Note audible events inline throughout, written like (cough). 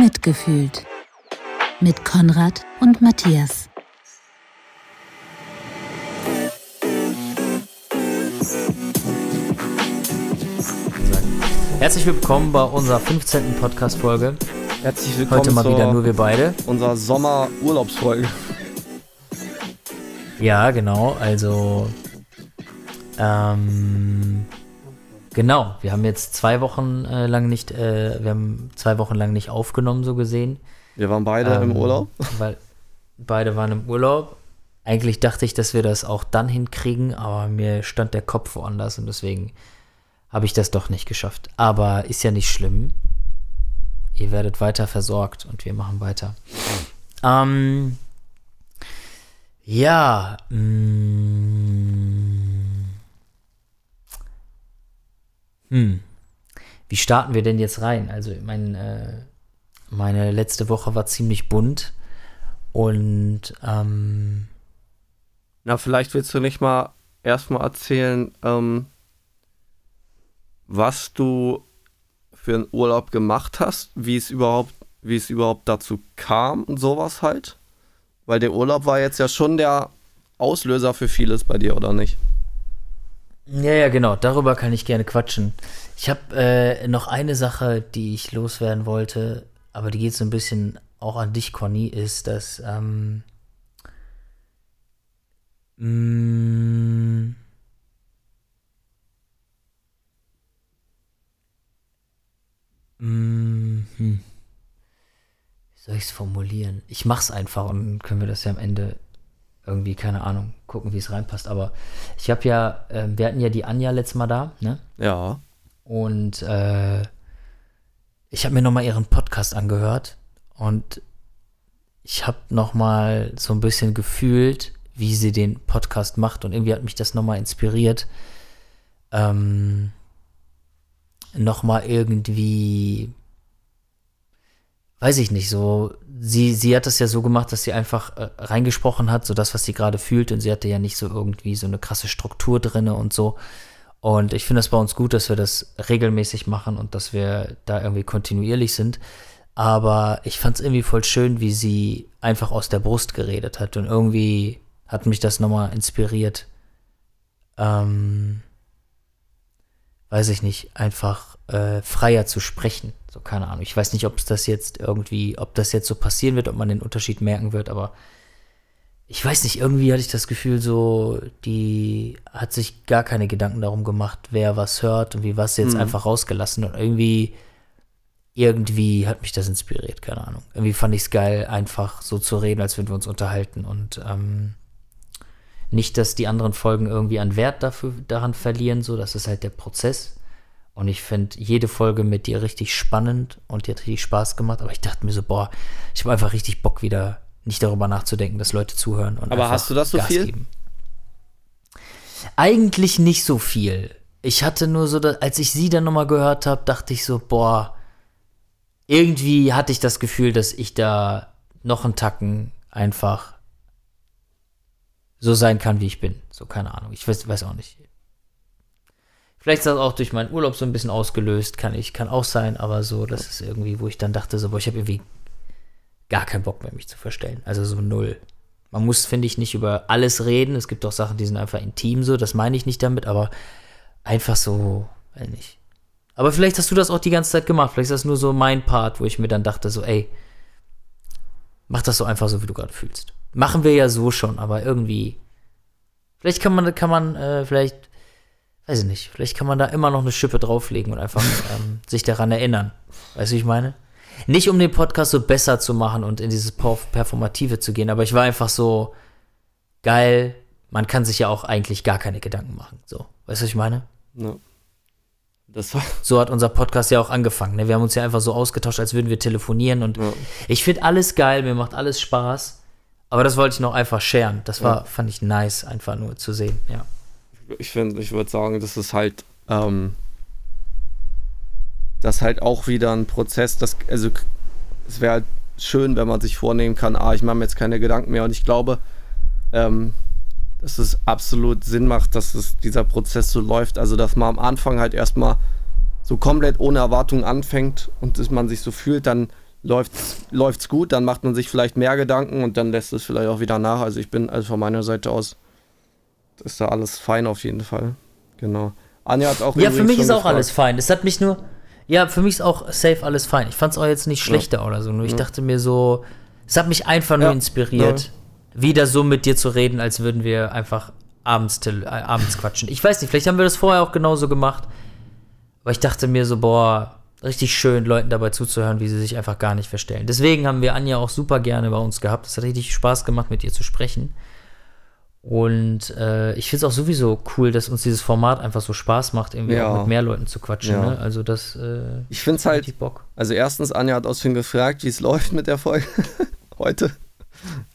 Mitgefühlt mit Konrad und Matthias. Herzlich willkommen bei unserer 15. Podcast-Folge. Herzlich willkommen Heute mal zur wieder nur wir beide. unserer Sommerurlaubsfolge. Ja, genau. Also, ähm, genau. Wir haben jetzt zwei Wochen äh, lang nicht, äh, wir haben zwei Wochen lang nicht aufgenommen, so gesehen. Wir waren beide Ähm, im Urlaub. Weil beide waren im Urlaub. Eigentlich dachte ich, dass wir das auch dann hinkriegen, aber mir stand der Kopf woanders und deswegen habe ich das doch nicht geschafft. Aber ist ja nicht schlimm. Ihr werdet weiter versorgt und wir machen weiter. Ähm, ja. mm, hm. Wie starten wir denn jetzt rein? Also, mein, äh, meine letzte Woche war ziemlich bunt und ähm, Na, vielleicht willst du nicht mal erstmal erzählen, ähm, was du für einen Urlaub gemacht hast, wie es überhaupt, wie es überhaupt dazu kam und sowas halt. Weil der Urlaub war jetzt ja schon der Auslöser für vieles bei dir, oder nicht? Ja, ja, genau. Darüber kann ich gerne quatschen. Ich habe äh, noch eine Sache, die ich loswerden wollte, aber die geht so ein bisschen auch an dich, Conny, ist, dass ähm, mh, mh, hm. Wie soll ich es formulieren? Ich mach's einfach und können wir das ja am Ende irgendwie, keine Ahnung, gucken, wie es reinpasst. Aber ich habe ja, ähm, wir hatten ja die Anja letztes Mal da, ne? Ja. Und äh, ich habe mir nochmal ihren Podcast angehört und ich habe nochmal so ein bisschen gefühlt, wie sie den Podcast macht und irgendwie hat mich das nochmal inspiriert, ähm, nochmal irgendwie, weiß ich nicht, so, sie, sie hat das ja so gemacht, dass sie einfach äh, reingesprochen hat, so das, was sie gerade fühlt und sie hatte ja nicht so irgendwie so eine krasse Struktur drinne und so. Und ich finde das bei uns gut, dass wir das regelmäßig machen und dass wir da irgendwie kontinuierlich sind. Aber ich fand es irgendwie voll schön, wie sie einfach aus der Brust geredet hat. Und irgendwie hat mich das nochmal inspiriert. Ähm, weiß ich nicht, einfach äh, freier zu sprechen. So, keine Ahnung. Ich weiß nicht, ob es das jetzt irgendwie, ob das jetzt so passieren wird, ob man den Unterschied merken wird, aber ich weiß nicht, irgendwie hatte ich das Gefühl, so, die hat sich gar keine Gedanken darum gemacht, wer was hört und wie was jetzt Mhm. einfach rausgelassen. Und irgendwie, irgendwie hat mich das inspiriert, keine Ahnung. Irgendwie fand ich es geil, einfach so zu reden, als würden wir uns unterhalten. Und ähm, nicht, dass die anderen Folgen irgendwie an Wert dafür, daran verlieren, so, das ist halt der Prozess. Und ich finde jede Folge mit dir richtig spannend und die hat richtig Spaß gemacht. Aber ich dachte mir so, boah, ich habe einfach richtig Bock wieder nicht darüber nachzudenken, dass Leute zuhören. Und Aber hast du das so Gas viel? Geben. Eigentlich nicht so viel. Ich hatte nur so, als ich sie dann nochmal gehört habe, dachte ich so, boah, irgendwie hatte ich das Gefühl, dass ich da noch einen Tacken einfach so sein kann, wie ich bin. So, keine Ahnung. Ich weiß, weiß auch nicht. Vielleicht ist das auch durch meinen Urlaub so ein bisschen ausgelöst, kann ich, kann auch sein, aber so, das ist irgendwie, wo ich dann dachte, so, boah, ich habe irgendwie gar keinen Bock mehr, mich zu verstellen. Also so null. Man muss, finde ich, nicht über alles reden. Es gibt auch Sachen, die sind einfach intim so, das meine ich nicht damit, aber einfach so, weiß nicht. Aber vielleicht hast du das auch die ganze Zeit gemacht. Vielleicht ist das nur so mein Part, wo ich mir dann dachte, so, ey, mach das so einfach so, wie du gerade fühlst. Machen wir ja so schon, aber irgendwie. Vielleicht kann man, kann man, äh, vielleicht, weiß ich nicht, vielleicht kann man da immer noch eine Schippe drauflegen und einfach (laughs) ähm, sich daran erinnern. Weißt du, wie ich meine? Nicht um den Podcast so besser zu machen und in dieses Perf- Performative zu gehen, aber ich war einfach so geil. Man kann sich ja auch eigentlich gar keine Gedanken machen. So, weißt du, was ich meine? ja. Das war. So hat unser Podcast ja auch angefangen. Ne? Wir haben uns ja einfach so ausgetauscht, als würden wir telefonieren. Und Ja. ich finde alles geil, mir macht alles Spaß. Aber das wollte ich noch einfach scheren. Das war, Ja. fand ich nice, einfach nur zu sehen. Ja. ich finde, ich würde sagen, das ist halt, ähm, das halt auch wieder ein Prozess, das, also es wäre halt schön, wenn man sich vornehmen kann, ah, ich mache mir jetzt keine Gedanken mehr und ich glaube, ähm, dass es absolut Sinn macht, dass es dieser Prozess so läuft, also dass man am Anfang halt erstmal so komplett ohne Erwartung anfängt und dass man sich so fühlt, dann läuft's, läuft's gut, dann macht man sich vielleicht mehr Gedanken und dann lässt es vielleicht auch wieder nach. Also ich bin also von meiner Seite aus ist da alles fein auf jeden Fall. Genau. Anja hat auch Ja, für mich ist auch gefragt. alles fein. Es hat mich nur. Ja, für mich ist auch safe alles fein. Ich fand es auch jetzt nicht schlechter oder so. Nur ich dachte mir so, es hat mich einfach nur Ja, inspiriert, wieder so mit dir zu reden, als würden wir einfach abends, äh, abends quatschen. Ich weiß nicht, vielleicht haben wir das vorher auch genauso gemacht. Aber ich dachte mir so, boah, richtig schön, Leuten dabei zuzuhören, wie sie sich einfach gar nicht verstellen. Deswegen haben wir Anja auch super gerne bei uns gehabt. Es hat richtig Spaß gemacht, mit ihr zu sprechen. Und äh, ich finde es auch sowieso cool, dass uns dieses Format einfach so Spaß macht, irgendwie Ja. auch mit mehr Leuten zu quatschen. Ja. Ne? Also das äh, Ich finde es halt, richtig Bock. also erstens, Anja hat aus gefragt, wie es läuft mit der Folge (laughs) heute.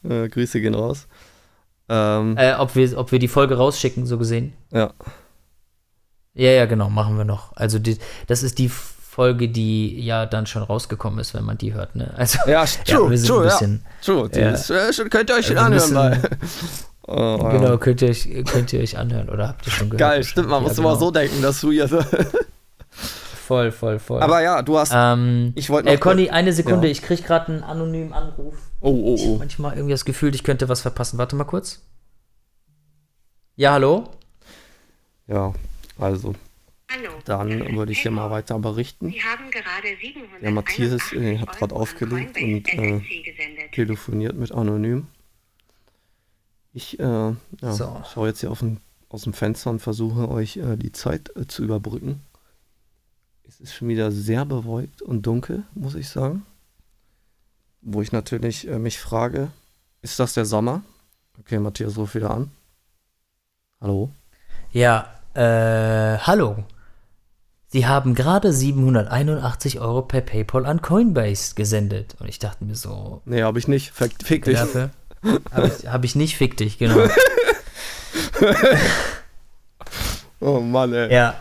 Äh, Grüße gehen raus. Ähm, Äh, ob, wir, ob wir die Folge rausschicken, so gesehen. ja. Ja, ja, genau, machen wir noch. Also die, das ist die Folge, die ja dann schon rausgekommen ist, wenn man die hört. Ne? Also Ja, (laughs) true, wir sind true, ein ja. bisschen, True, die Ja. ist, äh, schon, könnt ihr euch schon Wir anhören mal. (laughs) Oh, ja. Genau, könnt ihr, euch, könnt ihr euch anhören oder habt ihr schon gehört? Geil, stimmt, man Ja, muss genau. immer so denken, dass du hier so. (laughs) Voll, voll, voll. Aber ja, du hast. ähm, ich wollte äh. Conny, eine Sekunde, Ja. ich krieg gerade einen anonymen Anruf. oh, oh, oh. Manchmal irgendwie das Gefühl, ich könnte was verpassen. Warte mal kurz. Ja, hallo? Ja, also. Dann würde ich hier mal weiter berichten. Sie haben gerade 781 Der Matthias, äh, hat gerade aufgelegt und, äh. Telefoniert mit Anonym. Ich äh, ja, So. schaue jetzt hier auf den, aus dem Fenster und versuche euch äh, die Zeit äh, zu überbrücken. Es ist schon wieder sehr bewölkt und dunkel, muss ich sagen. Wo ich natürlich äh, mich frage, ist das der Sommer? Okay, Matthias ruft wieder an. Hallo? Ja, äh, hallo. Sie haben gerade 781 Euro per PayPal an Coinbase gesendet. Und ich dachte mir so, Nee, habe ich nicht. Fick, fick dich. habe ich, hab ich nicht, fick dich, genau. (laughs) Oh Mann, ey. ja.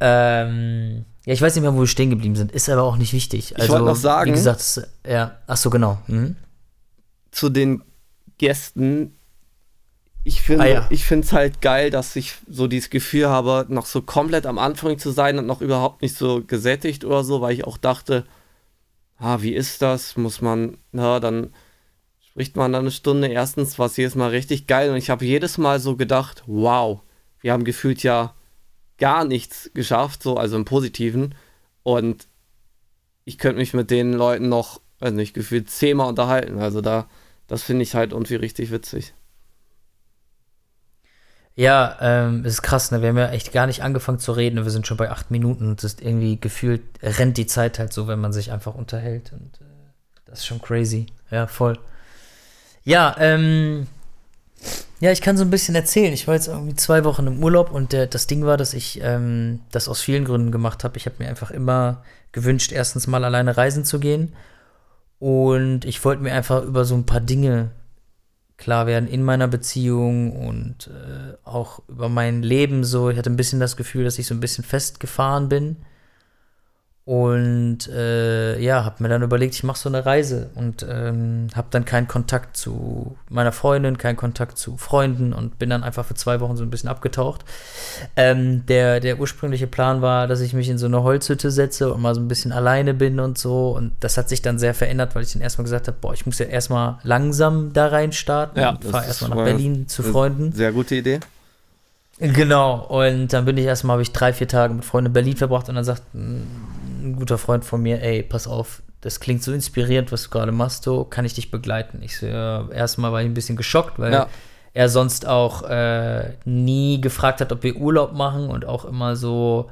Ähm, ja, ich weiß nicht mehr, wo wir stehen geblieben sind. Ist aber auch nicht wichtig. Also, wollte noch sagen- Wie gesagt, es- ja, ach so, genau. Mhm. zu den Gästen. Ich finde Ah, ja. ich finde es halt geil, dass ich so dieses Gefühl habe, noch so komplett am Anfang zu sein und noch überhaupt nicht so gesättigt oder so, weil ich auch dachte, ah, wie ist das? Muss man, na, dann spricht man dann eine Stunde. Erstens war es jedes Mal richtig geil und ich habe jedes Mal so gedacht, wow, wir haben gefühlt ja gar nichts geschafft, so, also im Positiven. Und ich könnte mich mit den Leuten noch, weiß nicht, gefühlt zehnmal unterhalten. Also da, das finde ich halt irgendwie richtig witzig. Ja, ähm, es ist krass, ne? Wir haben ja echt gar nicht angefangen zu reden. Wir sind schon bei acht Minuten und es ist irgendwie gefühlt, rennt die Zeit halt so, wenn man sich einfach unterhält. Und äh, das ist schon crazy. Ja, voll. Ja, ähm, ja, ich kann so ein bisschen erzählen. Ich war jetzt irgendwie zwei Wochen im Urlaub und der, das Ding war, dass ich ähm, das aus vielen Gründen gemacht habe. Ich habe mir einfach immer gewünscht, erstens mal alleine reisen zu gehen. Und ich wollte mir einfach über so ein paar Dinge klar werden in meiner Beziehung und äh, auch über mein Leben so. Ich hatte ein bisschen das Gefühl, dass ich so ein bisschen festgefahren bin. Und äh, ja, habe mir dann überlegt, ich mache so eine Reise und ähm, habe dann keinen Kontakt zu meiner Freundin, keinen Kontakt zu Freunden und bin dann einfach für zwei Wochen so ein bisschen abgetaucht. Ähm, der, der ursprüngliche Plan war, dass ich mich in so eine Holzhütte setze und mal so ein bisschen alleine bin und so. Und das hat sich dann sehr verändert, weil ich dann erstmal gesagt habe, boah, ich muss ja erstmal langsam da rein starten. Ja, fahre erstmal nach Berlin zu Freunden. Sehr gute Idee. Genau, und dann bin ich erstmal, habe ich drei, vier Tage mit Freunden in Berlin verbracht und dann sagt ein, guter Freund von mir, ey, pass auf, das klingt so inspirierend, was du gerade machst, so, kann ich dich begleiten? Ich so, ja, erstmal war ich ein bisschen geschockt, weil Ja. er sonst auch äh, nie gefragt hat, ob wir Urlaub machen und auch immer so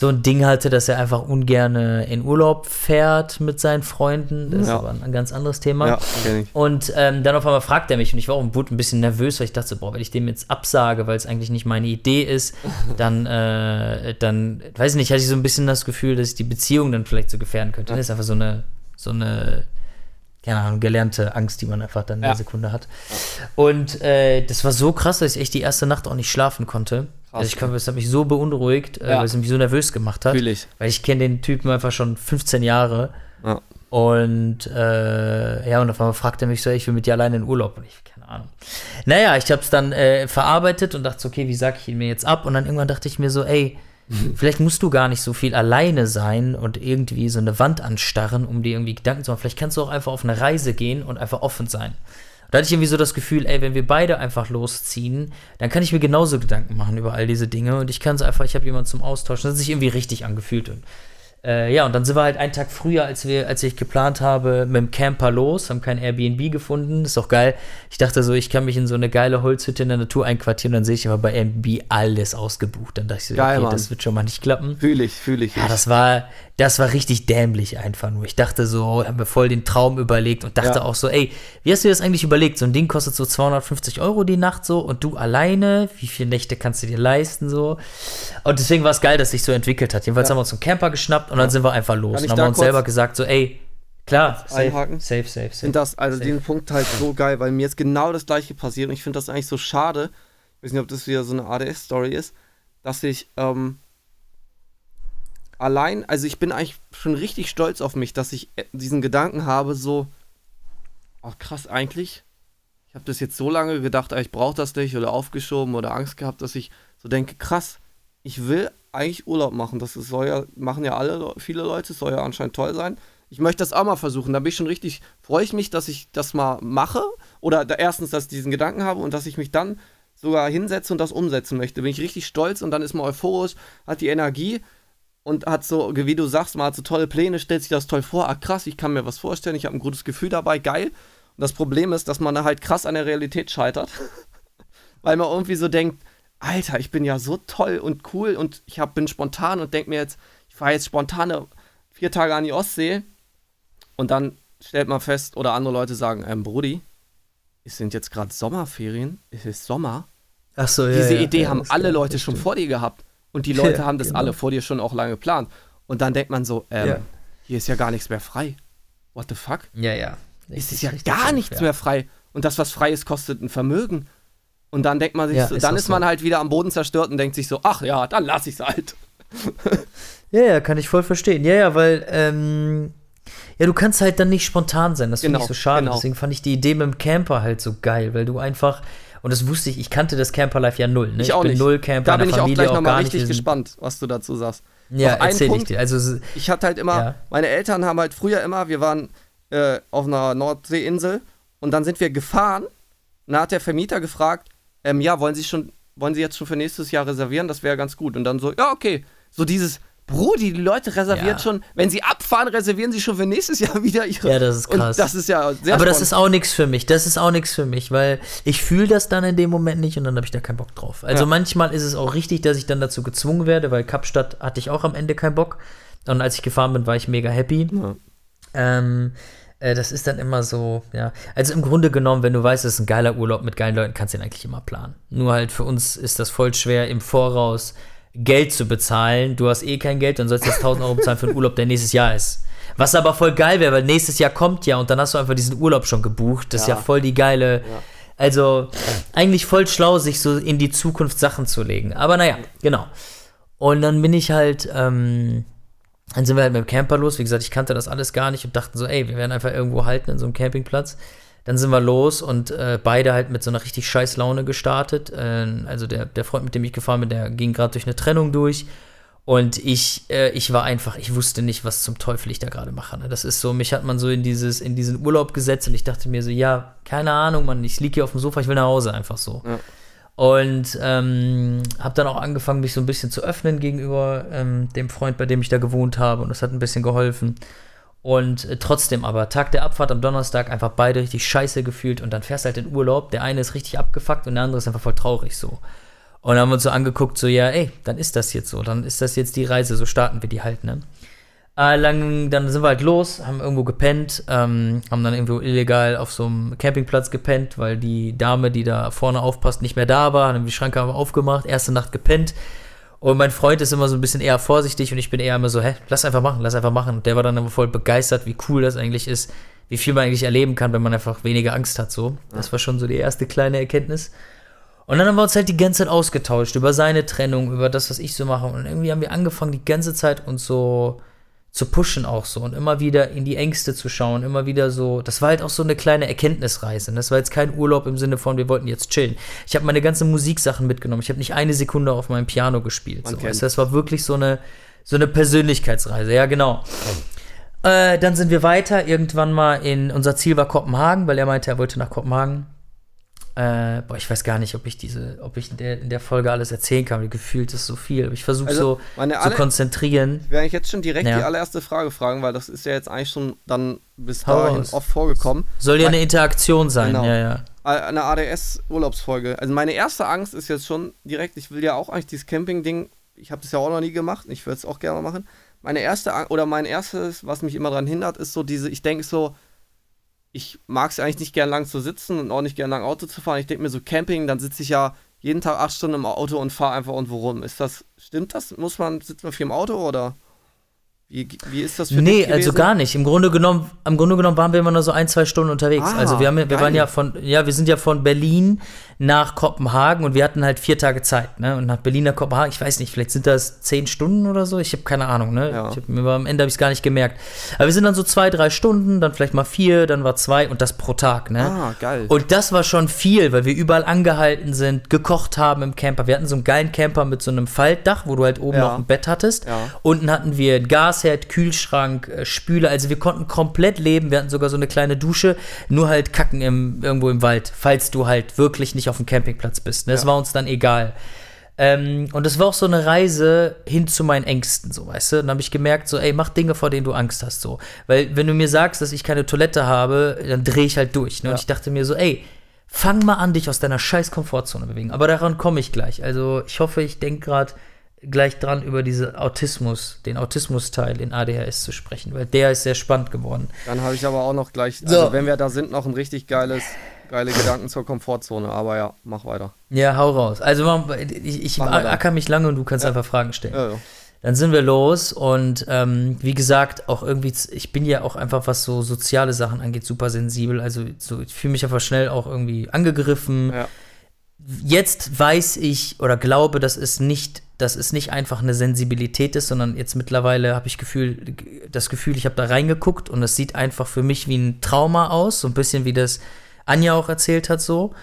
so ein Ding hatte, dass er einfach ungern in Urlaub fährt mit seinen Freunden. Das Ja. ist aber ein ganz anderes Thema. Ja, ich. Und ähm, dann auf einmal fragt er mich und ich war auch ein bisschen nervös, weil ich dachte, boah, wenn ich dem jetzt absage, weil es eigentlich nicht meine Idee ist, dann, (laughs) äh, dann, weiß ich nicht, hatte ich so ein bisschen das Gefühl, dass ich die Beziehung dann vielleicht so gefährden könnte. Das ist einfach so eine, so eine, keine Ahnung, gelernte Angst, die man einfach dann in Ja. der Sekunde hat. Und äh, das war so krass, dass ich echt die erste Nacht auch nicht schlafen konnte. Krass, also ich kann, das hat mich so beunruhigt, äh, Ja. weil es mich so nervös gemacht hat. Fühl ich. Weil ich kenne den Typen einfach schon 15 Jahre. Ja. Und äh, ja, und auf einmal fragt er mich so, ich will mit dir alleine in Urlaub. Und ich, keine Ahnung. Naja, ich habe es dann äh, verarbeitet und dachte, so, okay, wie sag ich ihn mir jetzt ab? Und dann irgendwann dachte ich mir so, ey, Vielleicht musst du gar nicht so viel alleine sein und irgendwie so eine Wand anstarren, um dir irgendwie Gedanken zu machen. Vielleicht kannst du auch einfach auf eine Reise gehen und einfach offen sein. Da hatte ich irgendwie so das Gefühl, ey, wenn wir beide einfach losziehen, dann kann ich mir genauso Gedanken machen über all diese Dinge und ich kann es einfach, ich habe jemanden zum Austauschen. Das hat sich irgendwie richtig angefühlt. Und äh, ja, und dann sind wir halt einen Tag früher, als wir, als ich geplant habe, mit dem Camper los, haben kein Airbnb gefunden. Ist doch geil. Ich dachte so, ich kann mich in so eine geile Holzhütte in der Natur einquartieren, dann sehe ich aber bei Airbnb alles ausgebucht. Dann dachte ich so, Geil, okay, Mann. das wird schon mal nicht klappen. Fühle ich, fühle ich. Ja, das war, das war richtig dämlich einfach nur. Ich dachte so, habe mir voll den Traum überlegt und dachte Ja. auch so, ey, wie hast du dir das eigentlich überlegt? So ein Ding kostet so 250 Euro die Nacht so und du alleine, wie viele Nächte kannst du dir leisten so? Und deswegen war es geil, dass sich so entwickelt hat. Jedenfalls Ja. haben wir uns einen Camper geschnappt und dann sind wir einfach los. Und haben wir uns selber gesagt so, ey, klar, safe, einhaken? safe, safe, safe. finde das, also Safe. den Punkt halt so geil, weil mir ist genau das gleiche passiert und ich finde das eigentlich so schade. Ich weiß nicht, ob das wieder so eine ADS-Story ist, dass ich ähm, allein, also ich bin eigentlich schon richtig stolz auf mich, dass ich äh, diesen Gedanken habe, so, ach krass, eigentlich, ich habe das jetzt so lange gedacht, ah, ich brauche das nicht oder aufgeschoben oder Angst gehabt, dass ich so denke, krass, ich will eigentlich Urlaub machen. Das soll ja, machen ja alle, Le- viele Leute, soll ja anscheinend toll sein. Ich möchte das auch mal versuchen. Da bin ich schon richtig, freue ich mich, dass ich das mal mache. Oder da, erstens, dass ich diesen Gedanken habe und dass ich mich dann sogar hinsetze und das umsetzen möchte. Bin ich richtig stolz und dann ist man euphorisch, hat die Energie und hat so, wie du sagst, man hat so tolle Pläne, stellt sich das toll vor. Ah, krass, ich kann mir was vorstellen, ich habe ein gutes Gefühl dabei, geil. Und das Problem ist, dass man da halt krass an der Realität scheitert. (laughs) Weil man irgendwie so denkt, Alter, ich bin ja so toll und cool und ich hab, bin spontan und denk mir jetzt, ich fahre jetzt spontane vier Tage an die Ostsee und dann stellt man fest, oder andere Leute sagen, ähm, Brudi, es sind jetzt gerade Sommerferien, es ist Sommer. Ach so, ja, Diese ja, Idee ja, haben alle Leute schon vor dir gehabt und die Leute Ja, haben das genau. alle vor dir schon auch lange geplant. Und dann denkt man so, ähm, Ja. hier ist ja gar nichts mehr frei. What the fuck? Ja, ja. es ist ja richtig gar nichts ja. mehr frei. Und das, was frei ist, kostet ein Vermögen. Und dann denkt man sich, Ja, so, ist dann ist man so. halt wieder am Boden zerstört und denkt sich so, ach ja, dann lass ich's halt. (laughs) Ja, ja, kann ich voll verstehen. Ja, ja, weil, ähm, ja, du kannst halt dann nicht spontan sein. Das finde Genau, ich so schade. genau. Deswegen fand ich die Idee mit dem Camper halt so geil, weil du einfach, und das wusste ich, ich kannte das Camperlife ja null. Ne? Ich auch bin nicht. null Camper, Da in bin ich auch Familie gleich nochmal nicht. richtig gespannt, was du dazu sagst. Ja, erzähl ich Punkt. dir. Also, Ich hatte halt immer, Ja. meine Eltern haben halt früher immer, wir waren äh, auf einer Nordseeinsel und dann sind wir gefahren und da hat der Vermieter gefragt, ähm, ja, wollen Sie schon, wollen Sie jetzt schon für nächstes Jahr reservieren? Das wäre ganz gut. Und dann so, ja, okay. So dieses, Brudi, die Leute reservieren Ja. schon, wenn sie abfahren, reservieren sie schon für nächstes Jahr wieder ihre. Ja, das ist krass. Das ist ja sehr aber das ist auch nichts für mich. Das ist auch nichts für mich, weil ich fühle das dann in dem Moment nicht und dann habe ich da keinen Bock drauf. Also Ja. manchmal ist es auch richtig, dass ich dann dazu gezwungen werde, weil Kapstadt hatte ich auch am Ende keinen Bock. Und als ich gefahren bin, war ich mega happy. Ja. Ähm, äh, das ist dann immer so, ja. Also im Grunde genommen, wenn du weißt, es ist ein geiler Urlaub mit geilen Leuten, kannst du den eigentlich immer planen. Nur halt für uns ist das voll schwer, im Voraus Geld zu bezahlen. Du hast eh kein Geld, dann sollst du jetzt 1000 Euro bezahlen für einen Urlaub, der nächstes Jahr ist. Was aber voll geil wäre, weil nächstes Jahr kommt ja und dann hast du einfach diesen Urlaub schon gebucht. Das ist ja, Ja. voll die geile. Also eigentlich voll schlau, sich so in die Zukunft Sachen zu legen. Aber naja, genau. Und dann bin ich halt, ähm, dann sind wir halt mit dem Camper los. Wie gesagt, ich kannte das alles gar nicht und dachten so, ey, wir werden einfach irgendwo halten in so einem Campingplatz. Dann sind wir los und äh, beide halt mit so einer richtig scheiß Laune gestartet. Äh, also der, der Freund, mit dem ich gefahren bin, der ging gerade durch eine Trennung durch. Und ich, äh, ich war einfach, ich wusste nicht, was zum Teufel ich da gerade mache. Ne? Das ist so, mich hat man so in dieses, in diesen Urlaub gesetzt und ich dachte mir so, ja, keine Ahnung, Mann, ich liege hier auf dem Sofa, ich will nach Hause, einfach so. Ja. Und ähm, habe dann auch angefangen, mich so ein bisschen zu öffnen gegenüber ähm, dem Freund, bei dem ich da gewohnt habe. Und das hat ein bisschen geholfen. Und äh, trotzdem aber, Tag der Abfahrt am Donnerstag, einfach beide richtig scheiße gefühlt. Und dann fährst halt in Urlaub. Der eine ist richtig abgefuckt und der andere ist einfach voll traurig so. Und dann haben wir uns so angeguckt, so, ja, ey, dann ist das jetzt so. Dann ist das jetzt die Reise, so starten wir die halt, ne? Äh, lang, dann sind wir halt los, haben irgendwo gepennt, ähm, haben dann irgendwo illegal auf so einem Campingplatz gepennt, weil die Dame, die da vorne aufpasst, nicht mehr da war. Haben die Schranke aufgemacht, erste Nacht gepennt. Und mein Freund ist immer so ein bisschen eher vorsichtig und ich bin eher immer so, hä, lass einfach machen, lass einfach machen. Und der war dann immer voll begeistert, wie cool das eigentlich ist, wie viel man eigentlich erleben kann, wenn man einfach weniger Angst hat, so. Das war schon so die erste kleine Erkenntnis. Und dann haben wir uns halt die ganze Zeit ausgetauscht über seine Trennung, über das, was ich so mache. Und irgendwie haben wir angefangen, die ganze Zeit uns so, zu pushen auch so und immer wieder in die Ängste zu schauen, immer wieder so, das war halt auch so eine kleine Erkenntnisreise. Das war jetzt kein Urlaub im Sinne von, wir wollten jetzt chillen. Ich habe meine ganzen Musiksachen mitgenommen. Ich habe nicht eine Sekunde auf meinem Piano gespielt. So. Also das war wirklich so eine, so eine Persönlichkeitsreise. Ja, genau. Äh, dann sind wir weiter. Irgendwann mal in, unser Ziel war Kopenhagen, weil er meinte, er wollte nach Kopenhagen. Äh, boah, ich weiß gar nicht, ob ich diese, ob ich in der, in der Folge alles erzählen kann. Gefühlt ist so viel. Aber ich versuche also, so zu konzentrieren. Ich werde ich jetzt schon direkt ja. die allererste Frage fragen, weil das ist ja jetzt eigentlich schon dann bis dahin oft vorgekommen. Soll ja eine Interaktion sein, genau. ja, ja. Eine ADS-Urlaubsfolge. Also meine erste Angst ist jetzt schon direkt, ich will ja auch eigentlich dieses Camping-Ding, ich habe das ja auch noch nie gemacht, ich würde es auch gerne machen. Meine erste, oder mein erstes, was mich immer daran hindert, ist so diese, ich denke so, ich mag es eigentlich nicht gern lang zu sitzen und auch nicht gern lang Auto zu fahren. Ich denke mir so, Camping, dann sitze ich ja jeden Tag acht Stunden im Auto und fahre einfach irgendwo rum. Ist das, stimmt das? Muss man, sitzt man viel im Auto oder? Wie, wie ist das für Nee, also gar nicht. Im Grunde genommen, im Grunde genommen waren wir immer nur so ein, zwei Stunden unterwegs. Ah, also wir haben, wir waren ja von, ja, wir sind ja von Berlin nach Kopenhagen und wir hatten halt vier Tage Zeit, ne? Und nach Berlin nach Kopenhagen, ich weiß nicht, vielleicht sind das zehn Stunden oder so. Ich habe keine Ahnung, ne? Ja. Hab, am Ende habe ich es gar nicht gemerkt. Aber wir sind dann so zwei, drei Stunden, dann vielleicht mal vier, dann war zwei und das pro Tag, ne? Ah, geil. Und das war schon viel, weil wir überall angehalten sind, gekocht haben im Camper. Wir hatten so einen geilen Camper mit so einem Faltdach, wo du halt oben ja. noch ein Bett hattest. Ja. Unten hatten wir ein Gasherd, Kühlschrank, äh, Spüle. Also wir konnten komplett leben. Wir hatten sogar so eine kleine Dusche, nur halt kacken im, irgendwo im Wald, falls du halt wirklich nicht auf dem Campingplatz bist. Ne? Das ja. war uns dann egal. Ähm, und es war auch so eine Reise hin zu meinen Ängsten, so, weißt du? Und dann habe ich gemerkt, so, ey, mach Dinge, vor denen du Angst hast, so. Weil, wenn du mir sagst, dass ich keine Toilette habe, dann drehe ich halt durch. Ne? Ja. Und ich dachte mir so, ey, fang mal an, dich aus deiner scheiß Komfortzone bewegen. Aber daran komme ich gleich. Also, ich hoffe, ich denke gerade gleich dran, über diese Autismus, den Autismus-Teil in ADHS zu sprechen, weil der ist sehr spannend geworden. Dann habe ich aber auch noch gleich, also so. wenn wir da sind, noch ein richtig geiles Geile Gedanken zur Komfortzone, aber ja, mach weiter. Ja, hau raus. Also ich, ich acker mich lange und du kannst ja. einfach Fragen stellen. Ja, ja. Dann sind wir los und ähm, wie gesagt, auch irgendwie, ich bin ja auch einfach, was so soziale Sachen angeht, super sensibel. Also so, ich fühle mich einfach schnell auch irgendwie angegriffen. Jetzt weiß ich oder glaube, dass es nicht, dass es nicht einfach eine Sensibilität ist, sondern jetzt mittlerweile habe ich Gefühl, das Gefühl, ich habe da reingeguckt und es sieht einfach für mich wie ein Trauma aus, so ein bisschen wie das Anja auch erzählt hat so.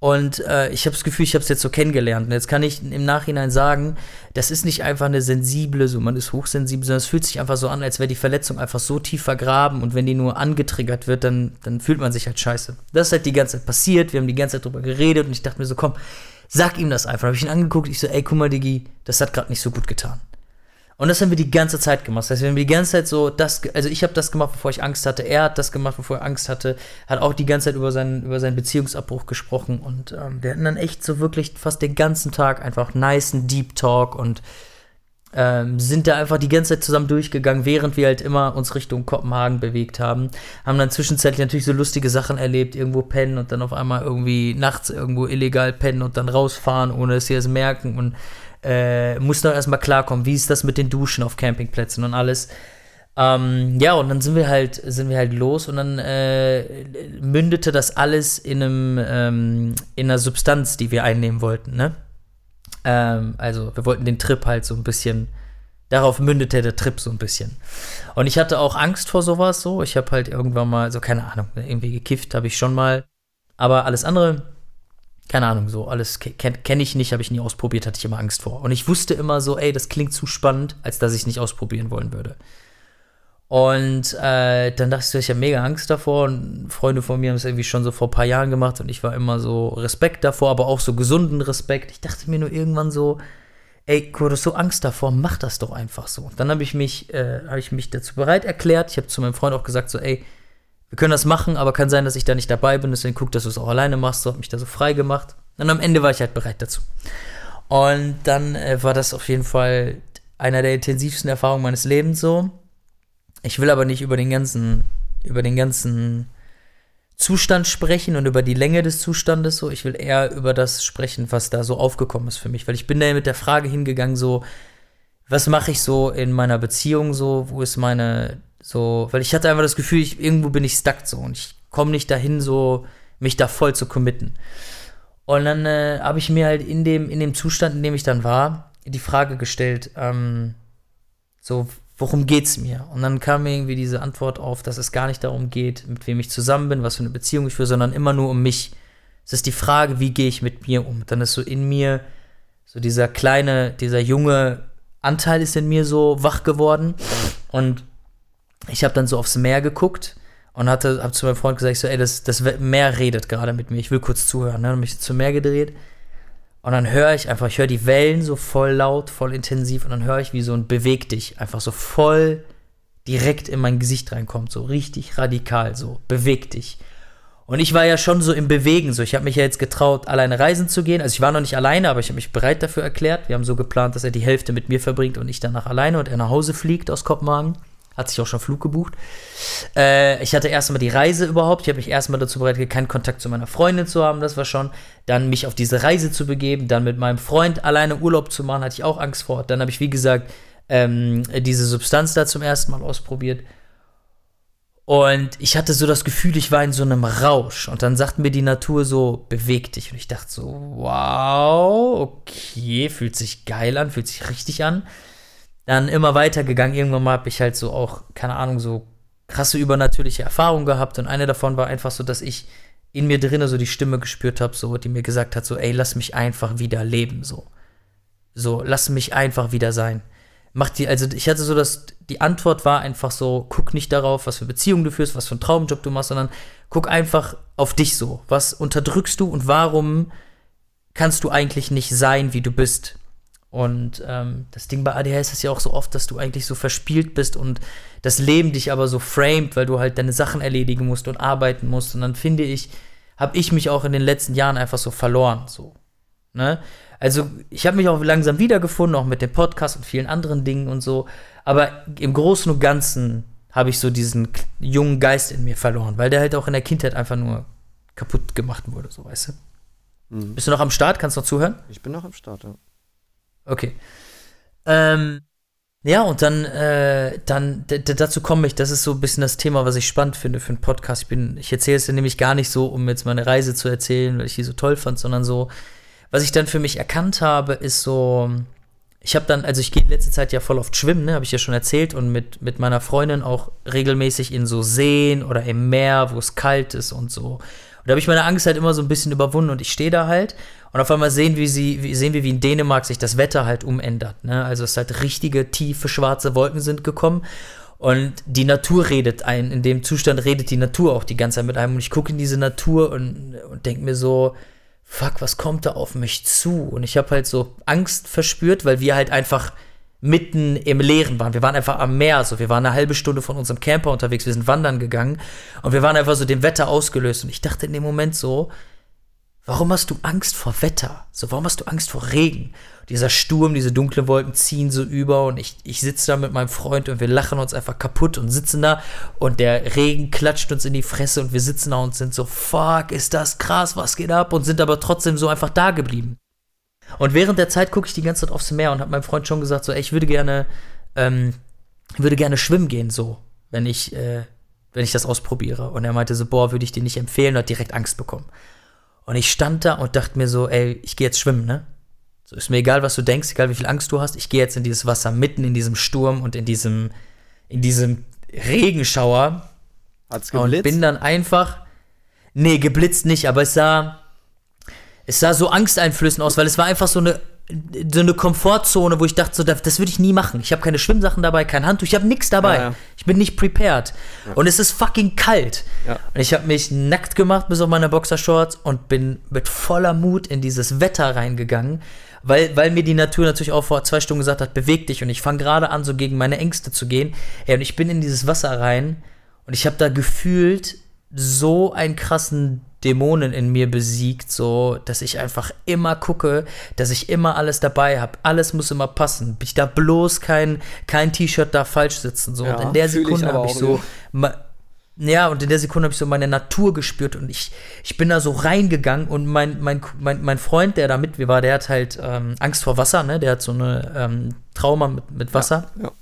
Und äh, ich habe das Gefühl, ich habe es jetzt so kennengelernt. Und jetzt kann ich im Nachhinein sagen, das ist nicht einfach eine sensible, so man ist hochsensibel, sondern es fühlt sich einfach so an, als wäre die Verletzung einfach so tief vergraben und wenn die nur angetriggert wird, dann, dann fühlt man sich halt scheiße. Das ist halt die ganze Zeit passiert, wir haben die ganze Zeit drüber geredet und ich dachte mir so, komm, sag ihm das einfach. Habe ich ihn angeguckt, ich so, ey, guck mal, Digi, das hat gerade nicht so gut getan. Und das haben wir die ganze Zeit gemacht. Das heißt, wir haben die ganze Zeit so das, also ich habe das gemacht, bevor ich Angst hatte. Er hat das gemacht, bevor er Angst hatte. Hat auch die ganze Zeit über seinen, über seinen Beziehungsabbruch gesprochen. Und ähm, wir hatten dann echt so wirklich fast den ganzen Tag einfach nice Deep Talk und ähm, sind da einfach die ganze Zeit zusammen durchgegangen, während wir halt immer uns Richtung Kopenhagen bewegt haben. Haben dann zwischenzeitlich natürlich so lustige Sachen erlebt, irgendwo pennen und dann auf einmal irgendwie nachts irgendwo illegal pennen und dann rausfahren, ohne dass sie es merken und äh, muss noch erstmal klarkommen, wie ist das mit den Duschen auf Campingplätzen und alles. Ähm, ja, und dann sind wir halt, sind wir halt los und dann äh, mündete das alles in einem, ähm, in einer Substanz, die wir einnehmen wollten, ne? Ähm, also wir wollten den Trip halt so ein bisschen, darauf mündete der Trip so ein bisschen. Und ich hatte auch Angst vor sowas so. Ich habe halt irgendwann mal, so keine Ahnung, irgendwie gekifft habe ich schon mal. Aber alles andere keine Ahnung, so alles kenne kenn ich nicht, habe ich nie ausprobiert, hatte ich immer Angst vor. Und ich wusste immer so, ey, das klingt zu spannend, als dass ich es nicht ausprobieren wollen würde. Und äh, dann dachte ich, ich habe mega Angst davor. Und Freunde von mir haben es irgendwie schon so vor ein paar Jahren gemacht und ich war immer so Respekt davor, aber auch so gesunden Respekt. Ich dachte mir nur irgendwann so, ey, du hast so Angst davor, mach das doch einfach so. Und dann habe ich mich, äh, habe ich mich dazu bereit erklärt. Ich habe zu meinem Freund auch gesagt, so, ey, wir können das machen, aber kann sein, dass ich da nicht dabei bin. Deswegen guck, dass du es auch alleine machst. So hat mich da so frei gemacht. Und am Ende war ich halt bereit dazu. Und dann äh, war das auf jeden Fall einer der intensivsten Erfahrungen meines Lebens so. Ich will aber nicht über den ganzen, über den ganzen Zustand sprechen und über die Länge des Zustandes so. Ich will eher über das sprechen, was da so aufgekommen ist für mich. Weil ich bin da mit der Frage hingegangen, so, was mache ich so in meiner Beziehung so? Wo ist meine so, weil ich hatte einfach das Gefühl, ich, irgendwo bin ich stuck so und ich komme nicht dahin, so mich da voll zu committen. Und dann äh, habe ich mir halt in dem, in dem Zustand, in dem ich dann war, die Frage gestellt, ähm, so, worum geht's mir? Und dann kam mir irgendwie diese Antwort auf, dass es gar nicht darum geht, mit wem ich zusammen bin, was für eine Beziehung ich führe, sondern immer nur um mich. Es ist die Frage, wie gehe ich mit mir um? Dann ist so in mir so dieser kleine, dieser junge Anteil ist in mir so wach geworden und ich habe dann so aufs Meer geguckt und hatte, habe zu meinem Freund gesagt, so, ey, das, das Meer redet gerade mit mir, ich will kurz zuhören. Ne? Und mich zum Meer gedreht und dann höre ich einfach, ich höre die Wellen so voll laut, voll intensiv und dann höre ich, wie so ein Beweg dich einfach so voll direkt in mein Gesicht reinkommt, so richtig radikal, so beweg dich. Und ich war ja schon so im Bewegen, so ich habe mich ja jetzt getraut, alleine reisen zu gehen. Also ich war noch nicht alleine, aber ich habe mich bereit dafür erklärt. Wir haben so geplant, dass er die Hälfte mit mir verbringt und ich danach alleine und er nach Hause fliegt aus Kopenhagen hat sich auch schon Flug gebucht. Äh, ich hatte erstmal die Reise überhaupt. Ich habe mich erstmal dazu bereit, keinen Kontakt zu meiner Freundin zu haben, das war schon. Dann mich auf diese Reise zu begeben, dann mit meinem Freund alleine Urlaub zu machen, hatte ich auch Angst vor. Dann habe ich, wie gesagt, ähm, diese Substanz da zum ersten Mal ausprobiert. Und ich hatte so das Gefühl, ich war in so einem Rausch. Und dann sagt mir die Natur so, beweg dich. Und ich dachte so, wow, okay, fühlt sich geil an, fühlt sich richtig an dann immer weitergegangen. Irgendwann mal habe ich halt so auch, keine Ahnung, so krasse übernatürliche Erfahrungen gehabt. Und eine davon war einfach so, dass ich in mir drinnen so die Stimme gespürt habe, so, die mir gesagt hat, so, ey, lass mich einfach wieder leben, so. So, lass mich einfach wieder sein. Mach die, also ich hatte so das, die Antwort war einfach so, guck nicht darauf, was für Beziehungen du führst, was für einen Traumjob du machst, sondern guck einfach auf dich so. Was unterdrückst du und warum kannst du eigentlich nicht sein, wie du bist? Und ähm, das Ding bei ADHS ist ja auch so oft, dass du eigentlich so verspielt bist und das Leben dich aber so framed, weil du halt deine Sachen erledigen musst und arbeiten musst. Und dann finde ich, habe ich mich auch in den letzten Jahren einfach so verloren. So. Ne? Also ich habe mich auch langsam wiedergefunden, auch mit dem Podcast und vielen anderen Dingen und so. Aber im Großen und Ganzen habe ich so diesen jungen Geist in mir verloren, weil der halt auch in der Kindheit einfach nur kaputt gemacht wurde, so weißt du. Mhm. Bist du noch am Start? Kannst du noch zuhören? Ich bin noch am Start, ja. Okay. Ähm, ja, und dann, äh, dann dazu komme ich, das ist so ein bisschen das Thema, was ich spannend finde für einen Podcast. Ich, ich erzähle es dir nämlich gar nicht so, um jetzt meine Reise zu erzählen, weil ich die so toll fand, sondern so, was ich dann für mich erkannt habe, ist so, ich habe dann, also ich gehe in letzter Zeit ja voll oft schwimmen, ne, habe ich ja schon erzählt, und mit, mit meiner Freundin auch regelmäßig in so Seen oder im Meer, wo es kalt ist und so. Und da habe ich meine Angst halt immer so ein bisschen überwunden und ich stehe da halt und auf einmal sehen wir, sie, sehen wir, wie in Dänemark sich das Wetter halt umändert. Ne? Also es halt richtige, tiefe, schwarze Wolken sind gekommen. Und die Natur redet ein, in dem Zustand redet die Natur auch die ganze Zeit mit einem. Und ich gucke in diese Natur und, und denke mir so, fuck, was kommt da auf mich zu? Und ich habe halt so Angst verspürt, weil wir halt einfach mitten im Leeren waren. Wir waren einfach am Meer, so wir waren eine halbe Stunde von unserem Camper unterwegs, wir sind wandern gegangen und wir waren einfach so dem Wetter ausgelöst. Und ich dachte in dem Moment so, Warum hast du Angst vor Wetter? So, warum hast du Angst vor Regen? Dieser Sturm, diese dunklen Wolken ziehen so über und ich, ich sitze da mit meinem Freund und wir lachen uns einfach kaputt und sitzen da und der Regen klatscht uns in die Fresse und wir sitzen da und sind so, fuck, ist das krass, was geht ab? Und sind aber trotzdem so einfach da geblieben. Und während der Zeit gucke ich die ganze Zeit aufs Meer und habe meinem Freund schon gesagt, so, ey, ich würde gerne, ähm, würde gerne schwimmen gehen, so, wenn ich, äh, wenn ich das ausprobiere. Und er meinte so, boah, würde ich dir nicht empfehlen und hat direkt Angst bekommen. Und ich stand da und dachte mir so, ey, ich gehe jetzt schwimmen, ne? So ist mir egal, was du denkst, egal wie viel Angst du hast, ich gehe jetzt in dieses Wasser mitten in diesem Sturm und in diesem in diesem Regenschauer. Hat's geblitzt? Und bin dann einfach Nee, geblitzt nicht, aber es sah es sah so angsteinflößend aus, weil es war einfach so eine so eine Komfortzone, wo ich dachte, so, das, das würde ich nie machen. Ich habe keine Schwimmsachen dabei, kein Handtuch, ich habe nichts dabei. Ja, ja. Ich bin nicht prepared. Ja. Und es ist fucking kalt. Und ich habe mich nackt gemacht bis auf meine Boxershorts und bin mit voller Mut in dieses Wetter reingegangen, weil, weil mir die Natur natürlich auch vor zwei Stunden gesagt hat, beweg dich. Und ich fange gerade an, so gegen meine Ängste zu gehen. Ey, und ich bin in dieses Wasser rein und ich habe da gefühlt so einen krassen Dämonen in mir besiegt, so dass ich einfach immer gucke, dass ich immer alles dabei habe. Alles muss immer passen. Ich da bloß kein, kein T-Shirt da falsch sitzen. So. Ja, und in der Sekunde habe ich so. Ja, und in der Sekunde habe ich so meine Natur gespürt und ich, ich bin da so reingegangen und mein, mein, mein, mein Freund, der da mit mir war, der hat halt ähm, Angst vor Wasser, ne? Der hat so eine ähm, Trauma mit, mit Wasser. Ja, ja.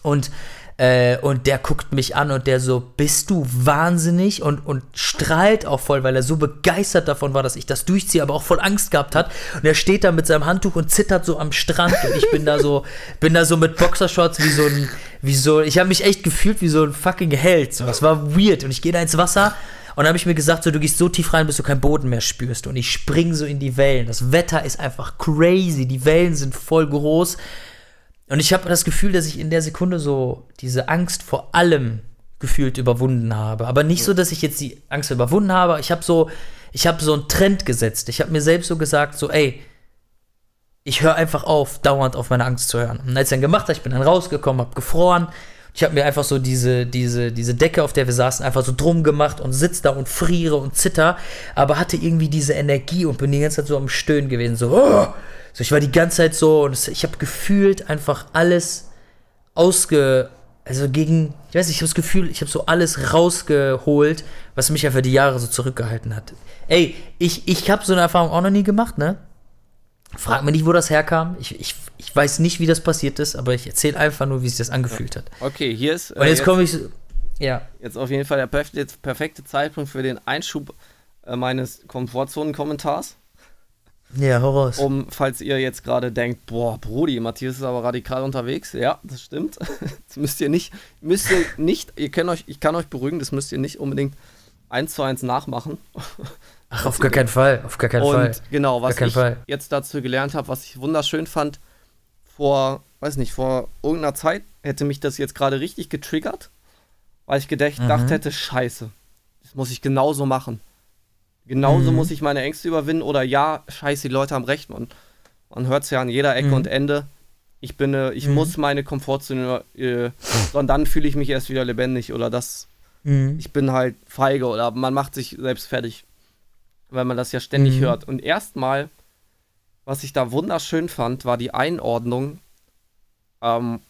Und Äh, und der guckt mich an und der so, bist du wahnsinnig? Und, und strahlt auch voll, weil er so begeistert davon war, dass ich das durchziehe, aber auch voll Angst gehabt hat. Und er steht da mit seinem Handtuch und zittert so am Strand und ich bin da so, (laughs) bin da so mit Boxershorts wie so ein, wie so, ich habe mich echt gefühlt wie so ein fucking Held. So, das war weird. Und ich gehe da ins Wasser und dann habe ich mir gesagt, so, du gehst so tief rein, bis du keinen Boden mehr spürst. Und ich spring so in die Wellen. Das Wetter ist einfach crazy. Die Wellen sind voll groß. Und ich habe das Gefühl, dass ich in der Sekunde so diese Angst vor allem gefühlt überwunden habe. Aber nicht so, dass ich jetzt die Angst überwunden habe. Ich habe so, ich habe so einen Trend gesetzt. Ich habe mir selbst so gesagt, so, ey, ich höre einfach auf, dauernd auf meine Angst zu hören. Und als ich dann gemacht habe, ich bin dann rausgekommen, habe gefroren, ich habe mir einfach so diese, diese, diese Decke, auf der wir saßen, einfach so drum gemacht und sitze da und friere und zitter, aber hatte irgendwie diese Energie und bin die ganze Zeit so am Stöhnen gewesen. So, oh! so ich war die ganze Zeit so und ich habe gefühlt einfach alles ausge. Also gegen, ich weiß nicht, ich habe das Gefühl, ich habe so alles rausgeholt, was mich einfach die Jahre so zurückgehalten hat. Ey, ich, ich habe so eine Erfahrung auch noch nie gemacht, ne? Frag mir nicht, wo das herkam. Ich, ich, ich weiß nicht, wie das passiert ist, aber ich erzähle einfach nur, wie sich das angefühlt hat. Okay, hier ist. Äh, Und jetzt, jetzt komme ich. Ja. Jetzt auf jeden Fall der perfekte, perfekte Zeitpunkt für den Einschub äh, meines Komfortzonen-Kommentars. Ja, Horrors. Um, falls ihr jetzt gerade denkt, boah, Brudi, Matthias ist aber radikal unterwegs. Ja, das stimmt. (laughs) das müsst ihr nicht, müsst ihr nicht, ihr könnt euch, ich kann euch beruhigen, das müsst ihr nicht unbedingt eins zu eins nachmachen. (laughs) Ach, auf gar keinen Fall, auf gar keinen und Fall. genau, was ich Fall. jetzt dazu gelernt habe, was ich wunderschön fand, vor, weiß nicht, vor irgendeiner Zeit hätte mich das jetzt gerade richtig getriggert, weil ich gedacht mhm. hätte, scheiße, das muss ich genauso machen. Genauso mhm. muss ich meine Ängste überwinden oder ja, scheiße, die Leute haben recht, man, man hört es ja an jeder Ecke mhm. und Ende. Ich bin, äh, ich mhm. muss meine Komfortzone, äh, sondern dann fühle ich mich erst wieder lebendig oder das, mhm. ich bin halt feige oder man macht sich selbst fertig weil man das ja ständig mhm. hört. Und erstmal, was ich da wunderschön fand, war die Einordnung, ähm,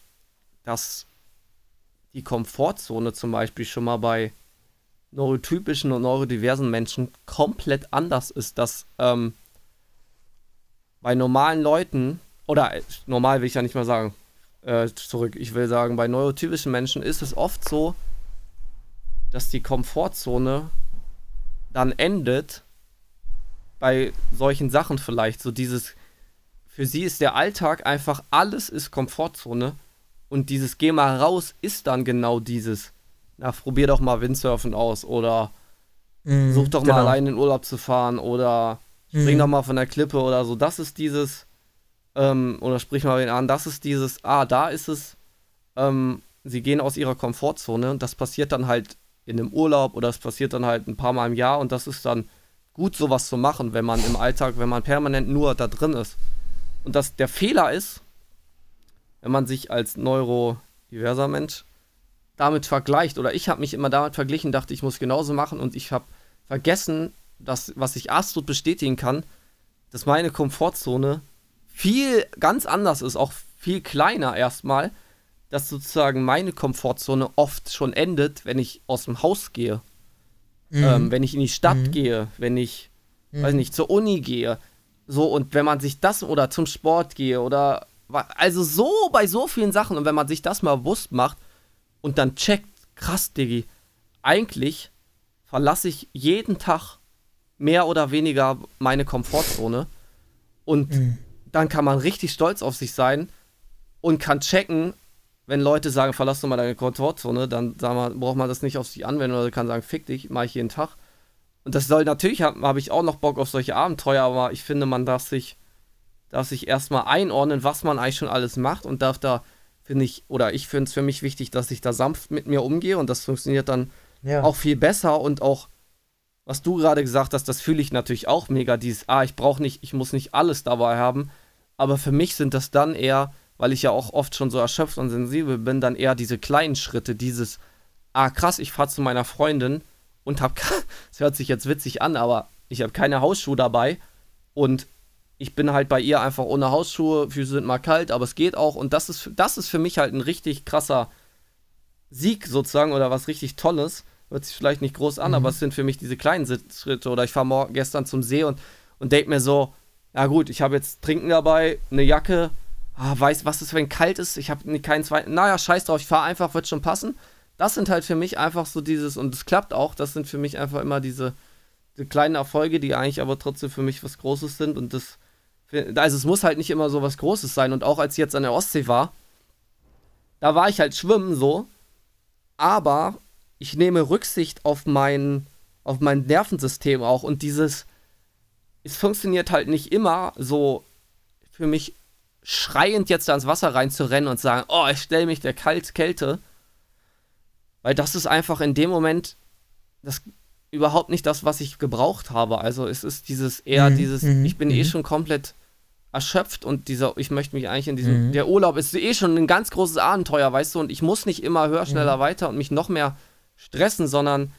dass die Komfortzone zum Beispiel schon mal bei neurotypischen und neurodiversen Menschen komplett anders ist. Dass ähm, bei normalen Leuten, oder äh, normal will ich ja nicht mal sagen, äh, zurück, ich will sagen, bei neurotypischen Menschen ist es oft so, dass die Komfortzone dann endet, bei solchen Sachen vielleicht. So dieses, für sie ist der Alltag einfach, alles ist Komfortzone. Und dieses Geh mal raus ist dann genau dieses, na, probier doch mal Windsurfen aus oder mm, such doch genau. mal allein in den Urlaub zu fahren oder spring mm. doch mal von der Klippe oder so. Das ist dieses, ähm, oder sprich mal wen an, das ist dieses, ah, da ist es, ähm, sie gehen aus ihrer Komfortzone und das passiert dann halt in einem Urlaub oder es passiert dann halt ein paar Mal im Jahr und das ist dann gut, sowas zu machen, wenn man im Alltag, wenn man permanent nur da drin ist. Und dass der Fehler ist, wenn man sich als neurodiverser Mensch damit vergleicht, oder ich habe mich immer damit verglichen, dachte, ich muss genauso machen und ich habe vergessen, dass, was ich absolut bestätigen kann, dass meine Komfortzone viel ganz anders ist, auch viel kleiner erstmal, dass sozusagen meine Komfortzone oft schon endet, wenn ich aus dem Haus gehe. Mhm. Ähm, wenn ich in die Stadt mhm. gehe, wenn ich, mhm. weiß nicht, zur Uni gehe. So, und wenn man sich das oder zum Sport gehe oder also so bei so vielen Sachen und wenn man sich das mal bewusst macht und dann checkt, krass, Diggi, eigentlich verlasse ich jeden Tag mehr oder weniger meine Komfortzone und mhm. dann kann man richtig stolz auf sich sein und kann checken, wenn Leute sagen, verlass doch mal deine Komfortzone, dann mal, braucht man das nicht auf sich anwenden oder kann sagen, fick dich, mach ich jeden Tag. Und das soll natürlich, habe hab ich auch noch Bock auf solche Abenteuer, aber ich finde, man darf sich, darf sich erstmal einordnen, was man eigentlich schon alles macht und darf da, finde ich, oder ich finde es für mich wichtig, dass ich da sanft mit mir umgehe und das funktioniert dann ja. auch viel besser und auch, was du gerade gesagt hast, das fühle ich natürlich auch mega, dieses, ah, ich brauche nicht, ich muss nicht alles dabei haben, aber für mich sind das dann eher weil ich ja auch oft schon so erschöpft und sensibel bin, dann eher diese kleinen Schritte, dieses, ah krass, ich fahre zu meiner Freundin und hab, es (laughs) hört sich jetzt witzig an, aber ich habe keine Hausschuhe dabei und ich bin halt bei ihr einfach ohne Hausschuhe, Füße sind mal kalt, aber es geht auch und das ist, das ist für mich halt ein richtig krasser Sieg sozusagen oder was richtig Tolles. Hört sich vielleicht nicht groß an, mhm. aber es sind für mich diese kleinen Schritte oder ich fahre gestern zum See und, und denke mir so, ja gut, ich habe jetzt Trinken dabei, eine Jacke, ah, weiß, was ist, wenn kalt ist, ich habe keinen zweiten, naja, scheiß drauf, ich fahre einfach, wird schon passen. Das sind halt für mich einfach so dieses, und es klappt auch, das sind für mich einfach immer diese, die kleinen Erfolge, die eigentlich aber trotzdem für mich was Großes sind. Und das, also es muss halt nicht immer so was Großes sein. Und auch als ich jetzt an der Ostsee war, da war ich halt schwimmen so, aber ich nehme Rücksicht auf mein, auf mein Nervensystem auch. Und dieses, es funktioniert halt nicht immer so für mich schreiend jetzt ans Wasser reinzurennen und sagen, oh, ich stelle mich der Kalt Kälte. Weil das ist einfach in dem Moment das überhaupt nicht das, was ich gebraucht habe. Also es ist dieses eher mhm, dieses, mhm, ich bin eh mhm. schon komplett erschöpft und dieser, ich möchte mich eigentlich in diesem, mhm. der Urlaub ist eh schon ein ganz großes Abenteuer, weißt du, und ich muss nicht immer höher, schneller, mhm. weiter und mich noch mehr stressen, sondern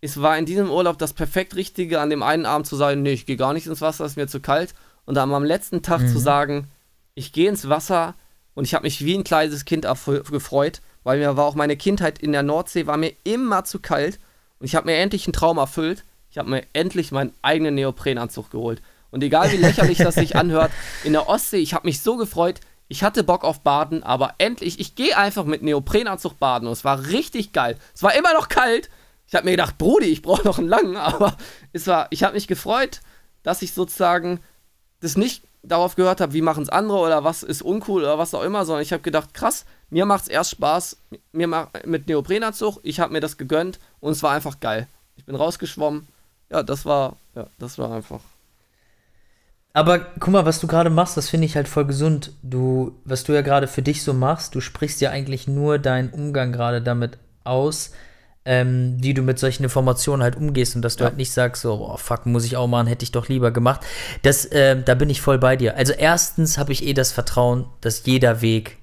es war in diesem Urlaub das perfekt Richtige, an dem einen Abend zu sagen, nee, ich gehe gar nicht ins Wasser, ist mir zu kalt. Und dann am letzten Tag mhm. zu sagen, ich gehe ins Wasser und ich habe mich wie ein kleines Kind gefreut, weil mir war auch meine Kindheit in der Nordsee, war mir immer zu kalt. Und ich habe mir endlich einen Traum erfüllt. Ich habe mir endlich meinen eigenen Neoprenanzug geholt. Und egal wie lächerlich das sich anhört, in der Ostsee, ich habe mich so gefreut. Ich hatte Bock auf Baden, aber endlich, ich gehe einfach mit Neoprenanzug baden und es war richtig geil. Es war immer noch kalt. Ich habe mir gedacht, Brudi, ich brauche noch einen langen, (laughs) aber es war, ich habe mich gefreut, dass ich sozusagen das nicht darauf gehört habe, wie machen es andere oder was ist uncool oder was auch immer, sondern ich habe gedacht, krass, mir macht es erst Spaß, mir macht mit Neoprenanzug, ich habe mir das gegönnt und es war einfach geil. Ich bin rausgeschwommen. Ja, das war, ja, das war einfach aber guck mal, was du gerade machst, das finde ich halt voll gesund. Du, was du ja gerade für dich so machst, du sprichst ja eigentlich nur deinen Umgang gerade damit aus, ähm, wie du mit solchen Informationen halt umgehst und dass du ja. halt nicht sagst, so, oh, fuck, muss ich auch machen, hätte ich doch lieber gemacht. Das, äh, da bin ich voll bei dir. Also erstens habe ich eh das Vertrauen, dass jeder Weg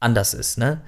anders ist, ne?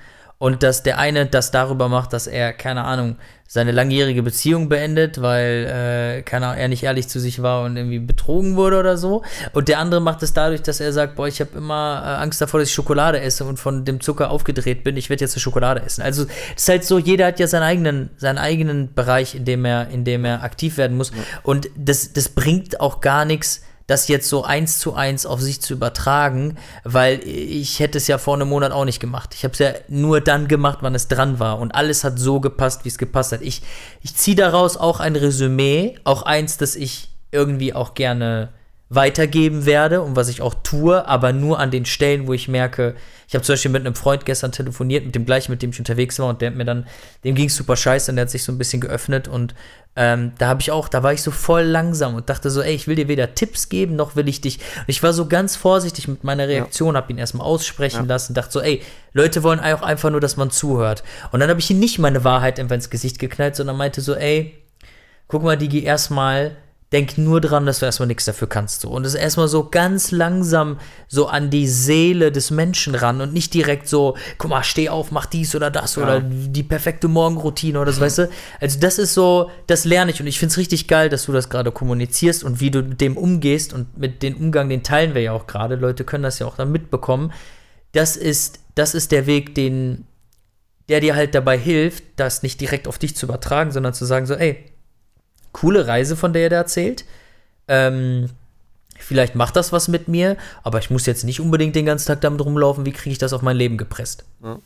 Und dass der eine das darüber macht, dass er, keine Ahnung, seine langjährige Beziehung beendet, weil äh, keine Ahnung, er nicht ehrlich zu sich war und irgendwie betrogen wurde oder so. Und der andere macht es dadurch, dass er sagt, boah, ich habe immer äh, Angst davor, dass ich Schokolade esse und von dem Zucker aufgedreht bin. Ich werde jetzt eine Schokolade essen. Also es ist halt so, jeder hat ja seinen eigenen, seinen eigenen Bereich, in dem er, in dem er aktiv werden muss. Und das, das bringt auch gar nichts das jetzt so eins zu eins auf sich zu übertragen, weil ich hätte es ja vor einem Monat auch nicht gemacht. Ich habe es ja nur dann gemacht, wann es dran war. Und alles hat so gepasst, wie es gepasst hat. Ich, ich ziehe daraus auch ein Resümee, auch eins, das ich irgendwie auch gerne weitergeben werde und was ich auch tue, aber nur an den Stellen, wo ich merke, ich habe zum Beispiel mit einem Freund gestern telefoniert, mit dem gleichen, mit dem ich unterwegs war, und der hat mir dann, dem ging es super scheiße und der hat sich so ein bisschen geöffnet und ähm, da habe ich auch, da war ich so voll langsam und dachte so, ey, ich will dir weder Tipps geben, noch will ich dich. Und ich war so ganz vorsichtig mit meiner Reaktion, ja. habe ihn erstmal aussprechen ja. lassen, dachte so, ey, Leute wollen auch einfach nur, dass man zuhört. Und dann habe ich ihm nicht meine Wahrheit einfach ins Gesicht geknallt, sondern meinte so, ey, guck mal, Digi, erstmal denk nur dran, dass du erstmal nichts dafür kannst. So. Und es ist erstmal so ganz langsam so an die Seele des Menschen ran und nicht direkt so, guck mal, steh auf, mach dies oder das ja. oder die perfekte Morgenroutine oder so, weißt du? Also das ist so, das lerne ich und ich finde es richtig geil, dass du das gerade kommunizierst und wie du mit dem umgehst und mit dem Umgang, den teilen wir ja auch gerade. Leute können das ja auch dann mitbekommen. Das ist, das ist der Weg, den, der dir halt dabei hilft, das nicht direkt auf dich zu übertragen, sondern zu sagen so, ey, coole Reise, von der er da erzählt. Ähm, vielleicht macht das was mit mir, aber ich muss jetzt nicht unbedingt den ganzen Tag damit rumlaufen, wie kriege ich das auf mein Leben gepresst. Ja,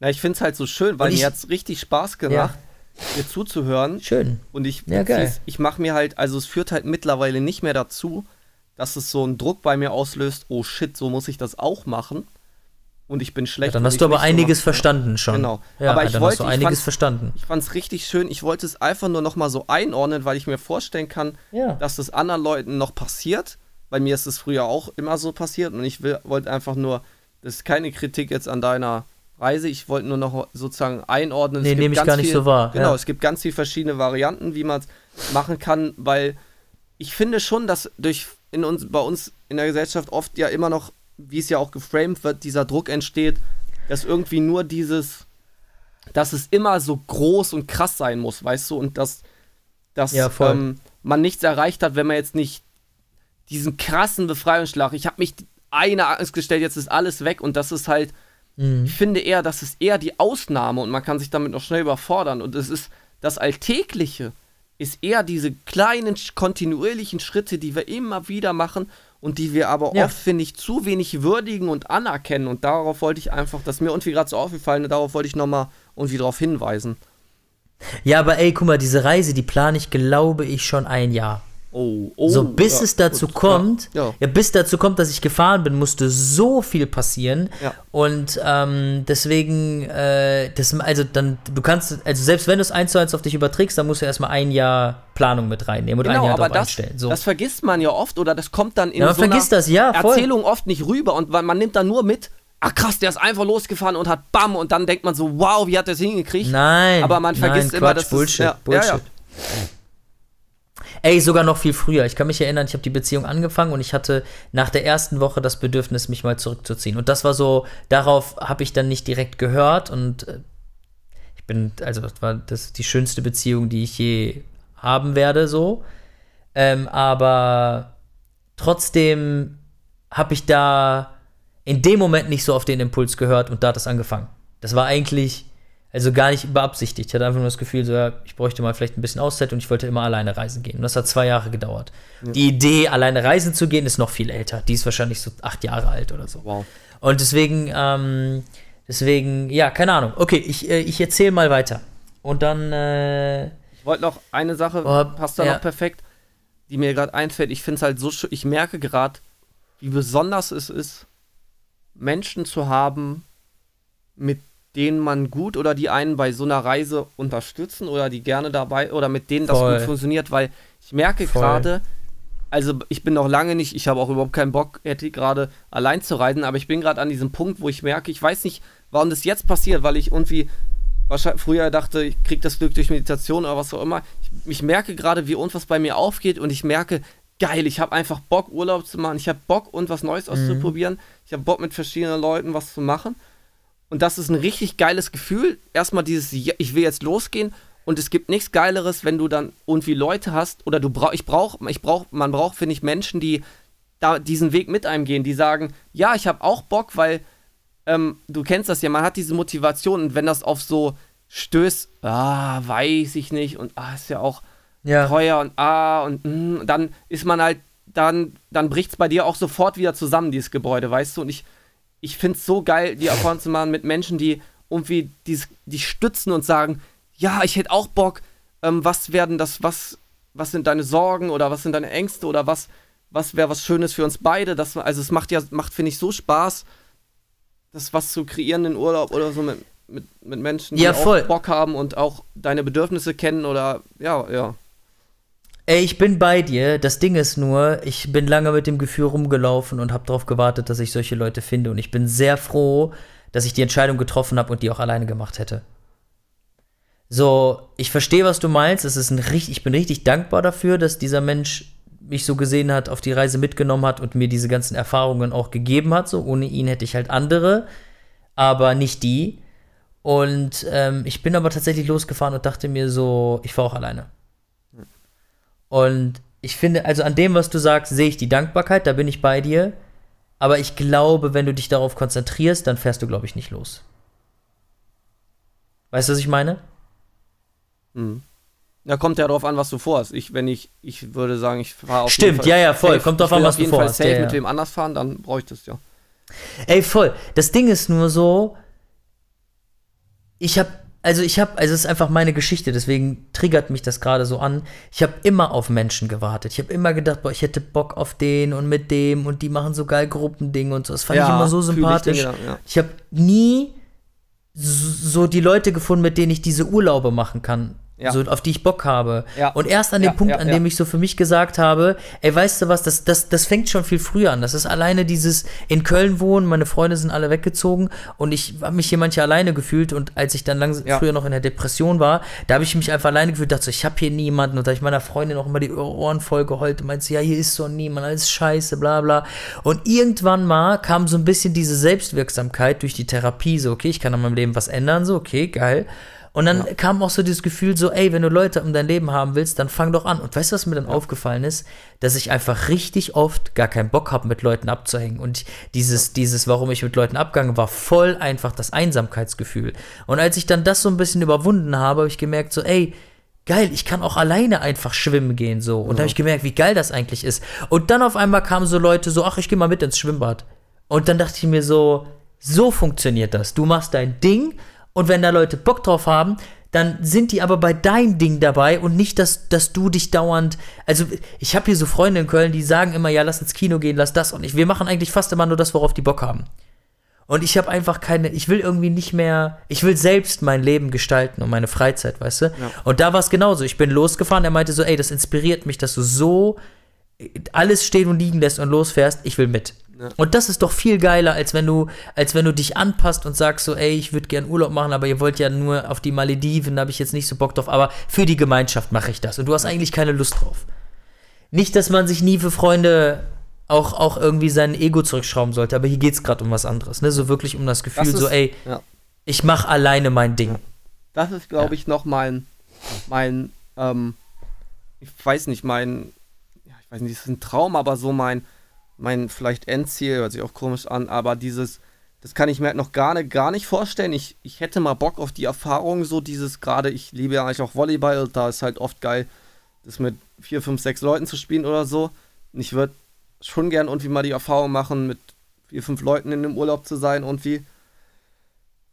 ja ich finde es halt so schön, weil ich, mir hat es richtig Spaß gemacht, ja. dir zuzuhören. Schön. Und ich, ja, ich mache mir halt, also es führt halt mittlerweile nicht mehr dazu, dass es so einen Druck bei mir auslöst, oh shit, so muss ich das auch machen und ich bin schlecht. Ja, dann hast du aber einiges so verstanden schon. Genau. Ja, aber ich dann wollte, hast du einiges ich verstanden. Ich fand es richtig schön. Ich wollte es einfach nur noch mal so einordnen, weil ich mir vorstellen kann, ja. dass es anderen Leuten noch passiert. Bei mir ist es früher auch immer so passiert und ich wollte einfach nur, das ist keine Kritik jetzt an deiner Reise. Ich wollte nur noch sozusagen einordnen. Nee, nehme ich gar nicht viel, so wahr. Genau, ja. es gibt ganz viele verschiedene Varianten, wie man es machen kann, weil ich finde schon, dass durch in uns, bei uns in der Gesellschaft oft ja immer noch wie es ja auch geframed wird, dieser Druck entsteht, dass irgendwie nur dieses, dass es immer so groß und krass sein muss, weißt du, und dass, dass ja, ähm, man nichts erreicht hat, wenn man jetzt nicht diesen krassen Befreiungsschlag, ich habe mich eine Angst gestellt, jetzt ist alles weg und das ist halt, mhm. ich finde eher, das ist eher die Ausnahme und man kann sich damit noch schnell überfordern und es ist das Alltägliche ist eher diese kleinen kontinuierlichen Schritte, die wir immer wieder machen und die wir aber Ja. oft, finde ich, zu wenig würdigen und anerkennen. Und darauf wollte ich einfach, das ist mir irgendwie gerade so aufgefallen, und darauf wollte ich nochmal irgendwie darauf hinweisen. Ja, aber ey, guck mal, diese Reise, die plane ich, glaube ich, schon ein Jahr. Oh, oh. So, bis ja, es dazu gut, kommt, Ja, ja. bis dazu kommt, dass ich gefahren bin, musste so viel passieren. Ja. Und ähm, deswegen, äh, das, also dann, du kannst, also selbst wenn du es eins zu eins auf dich überträgst, dann musst du erstmal ein Jahr Planung mit reinnehmen und ein Genau, Jahr aber das, einstellen. So. das vergisst man ja oft oder das kommt dann in Ja, man so einer vergisst das, ja, voll. Erzählung oft nicht rüber und man, nimmt dann nur mit, ach krass, der ist einfach losgefahren und hat BAM und dann denkt man so, wow, wie hat er das hingekriegt? Nein. Aber man vergisst nein, immer, Quatsch, dass Bullshit, es, ja, Bullshit. Ja, ja. Ey, sogar noch viel früher. Ich kann mich erinnern, ich habe die Beziehung angefangen und ich hatte nach der ersten Woche das Bedürfnis, mich mal zurückzuziehen. Und das war so, darauf habe ich dann nicht direkt gehört und äh, ich bin, also das war das die schönste Beziehung, die ich je haben werde, so. Ähm, aber trotzdem habe ich da in dem Moment nicht so auf den Impuls gehört und da hat es angefangen. Das war eigentlich, also gar nicht beabsichtigt. Ich hatte einfach nur das Gefühl, so, ja, ich bräuchte mal vielleicht ein bisschen Auszeit und ich wollte immer alleine reisen gehen. Und das hat zwei Jahre gedauert. Die Idee, alleine reisen zu gehen, ist noch viel älter. Die ist wahrscheinlich so acht Jahre alt oder so. Wow. Und deswegen, ähm, deswegen, ja, keine Ahnung. Okay, ich, äh, ich erzähle mal weiter. Und dann, äh, Ich wollte noch eine Sache, Oh, passt da ja. noch perfekt, die mir gerade einfällt. Ich finde es halt so schön, ich merke gerade, wie besonders es ist, Menschen zu haben, mit denen man gut oder die einen bei so einer Reise unterstützen oder die gerne dabei oder mit denen das Voll. gut funktioniert, weil ich merke gerade, also ich bin noch lange nicht, ich habe auch überhaupt keinen Bock, hätte gerade allein zu reisen, aber ich bin gerade an diesem Punkt, wo ich merke, ich weiß nicht, warum das jetzt passiert, weil ich irgendwie wahrscheinlich früher dachte, ich kriege das Glück durch Meditation oder was auch immer. Ich, ich merke gerade, wie irgendwas bei mir aufgeht und ich merke, geil, ich habe einfach Bock, Urlaub zu machen. Ich habe Bock, und was Neues auszuprobieren. Ich habe Bock, mit verschiedenen Leuten was zu machen. Und das ist ein richtig geiles Gefühl. Erstmal dieses, ich will jetzt losgehen. Und es gibt nichts Geileres, wenn du dann irgendwie Leute hast oder du brauch, ich brauch, ich brauch, man braucht, finde ich, Menschen, die da diesen Weg mit einem gehen, die sagen, ja, ich habe auch Bock, weil ähm, du kennst das ja, man hat diese Motivation und wenn das auf so stößt, ah, weiß ich nicht und ah, ist ja auch ja. teuer und ah und mm, dann ist man halt, dann, dann bricht es bei dir auch sofort wieder zusammen, dieses Gebäude, weißt du? Und ich, ich finde es so geil, die Erfahrung zu machen mit Menschen, die irgendwie dies, die stützen und sagen, ja, ich hätte auch Bock, ähm, was werden das, was, was sind deine Sorgen oder was sind deine Ängste oder was, was wäre was Schönes für uns beide? Das, also es macht ja, macht, finde ich, so Spaß, das was zu kreieren in Urlaub oder so mit, mit, mit Menschen, die Ja, auch. Bock haben und auch deine Bedürfnisse kennen oder ja, ja. Ey, ich bin bei dir. Das Ding ist nur, ich bin lange mit dem Gefühl rumgelaufen und habe darauf gewartet, dass ich solche Leute finde. Und ich bin sehr froh, dass ich die Entscheidung getroffen habe und die auch alleine gemacht hätte. So, ich verstehe, was du meinst. Es ist ein richtig, ich bin richtig dankbar dafür, dass dieser Mensch mich so gesehen hat, auf die Reise mitgenommen hat und mir diese ganzen Erfahrungen auch gegeben hat. So, ohne ihn hätte ich halt andere, aber nicht die. Und ähm, ich bin aber tatsächlich losgefahren und dachte mir so, ich fahre auch alleine. Und ich finde, also an dem, was du sagst, sehe ich die Dankbarkeit, da bin ich bei dir. Aber ich glaube, wenn du dich darauf konzentrierst, dann fährst du, glaube ich, nicht los. Weißt du, was ich meine? Mhm. Ja, kommt ja darauf an, was du vorhast. Ich, wenn ich, ich würde sagen, ich fahre auf Stimmt, jeden Fall ja, ja, voll. safe. Kommt will an, was auf du jeden Fall vorhast. safe Ja, ja. mit wem anders fahren, dann ich das ja. Ey, voll. Das Ding ist nur so, ich habe, also ich habe, also es ist einfach meine Geschichte, deswegen triggert mich das gerade so an. Ich habe immer auf Menschen gewartet. Ich habe immer gedacht, boah, ich hätte Bock auf den und mit dem und die machen so geil Gruppending und so. Das fand ich immer so ich sympathisch. Gedanken, ja. Ich habe nie so die Leute gefunden, mit denen ich diese Urlaube machen kann. Ja. So, auf die ich Bock habe. Ja. Und erst an dem Ja, Punkt, an dem ich so für mich gesagt habe, ey, weißt du was, das, das, das fängt schon viel früher an. Das ist alleine dieses in Köln wohnen, meine Freunde sind alle weggezogen und ich habe mich hier manche alleine gefühlt und als ich dann langsam früher noch in der Depression war, da habe ich mich einfach alleine gefühlt, dachte so, ich habe hier niemanden und da hab ich meiner Freundin auch immer die Ohren voll geheult und meinte, ja, hier ist so niemand, alles scheiße, bla bla. Und irgendwann mal kam so ein bisschen diese Selbstwirksamkeit durch die Therapie, so, okay, ich kann an meinem Leben was ändern, so, okay, geil. Und dann kam auch so dieses Gefühl so, ey, wenn du Leute um dein Leben haben willst, dann fang doch an. Und weißt du, was mir dann aufgefallen ist? Dass ich einfach richtig oft gar keinen Bock habe, mit Leuten abzuhängen. Und dieses, dieses, warum ich mit Leuten abgegangen war, voll einfach das Einsamkeitsgefühl. Und als ich dann das so ein bisschen überwunden habe, habe ich gemerkt so, ey, geil, ich kann auch alleine einfach schwimmen gehen so. Und da habe ich gemerkt, wie geil das eigentlich ist. Und dann auf einmal kamen so Leute so, ach, ich gehe mal mit ins Schwimmbad. Und dann dachte ich mir so, so funktioniert das. Du machst dein Ding und wenn da Leute Bock drauf haben, dann sind die aber bei dein Ding dabei und nicht, dass, dass du dich dauernd. Also, ich habe hier so Freunde in Köln, die sagen immer, ja, lass ins Kino gehen, lass das und ich. Wir machen eigentlich fast immer nur das, worauf die Bock haben. Und ich habe einfach keine, ich will irgendwie nicht mehr, ich will selbst mein Leben gestalten und meine Freizeit, weißt du? Ja. Und da war es genauso. Ich bin losgefahren, er meinte so, ey, das inspiriert mich, dass du so alles stehen und liegen lässt und losfährst, ich will mit. Ja. Und das ist doch viel geiler, als wenn du, als wenn du dich anpasst und sagst so, ey, ich würde gern Urlaub machen, aber ihr wollt ja nur auf die Malediven, da habe ich jetzt nicht so Bock drauf, aber für die Gemeinschaft mache ich das und du hast eigentlich keine Lust drauf. Nicht, dass man sich nie für Freunde auch, auch irgendwie sein Ego zurückschrauben sollte, aber hier geht es gerade um was anderes, ne? So wirklich um das Gefühl, das ist, so, ey, ja. ich mache alleine mein Ding. Das ist, glaube ich, noch mein, mein, ähm, ich weiß nicht, mein, ja, ich weiß nicht, ist ein Traum, aber so mein, mein vielleicht Endziel, hört sich auch komisch an, aber dieses, das kann ich mir halt noch gar, nicht, gar nicht vorstellen. Ich, ich hätte mal Bock auf die Erfahrung, so dieses gerade, ich liebe ja eigentlich auch Volleyball, da ist halt oft geil, das mit vier, fünf, sechs Leuten zu spielen oder so. Und ich würde schon gern irgendwie mal die Erfahrung machen, mit vier, fünf Leuten in dem Urlaub zu sein irgendwie.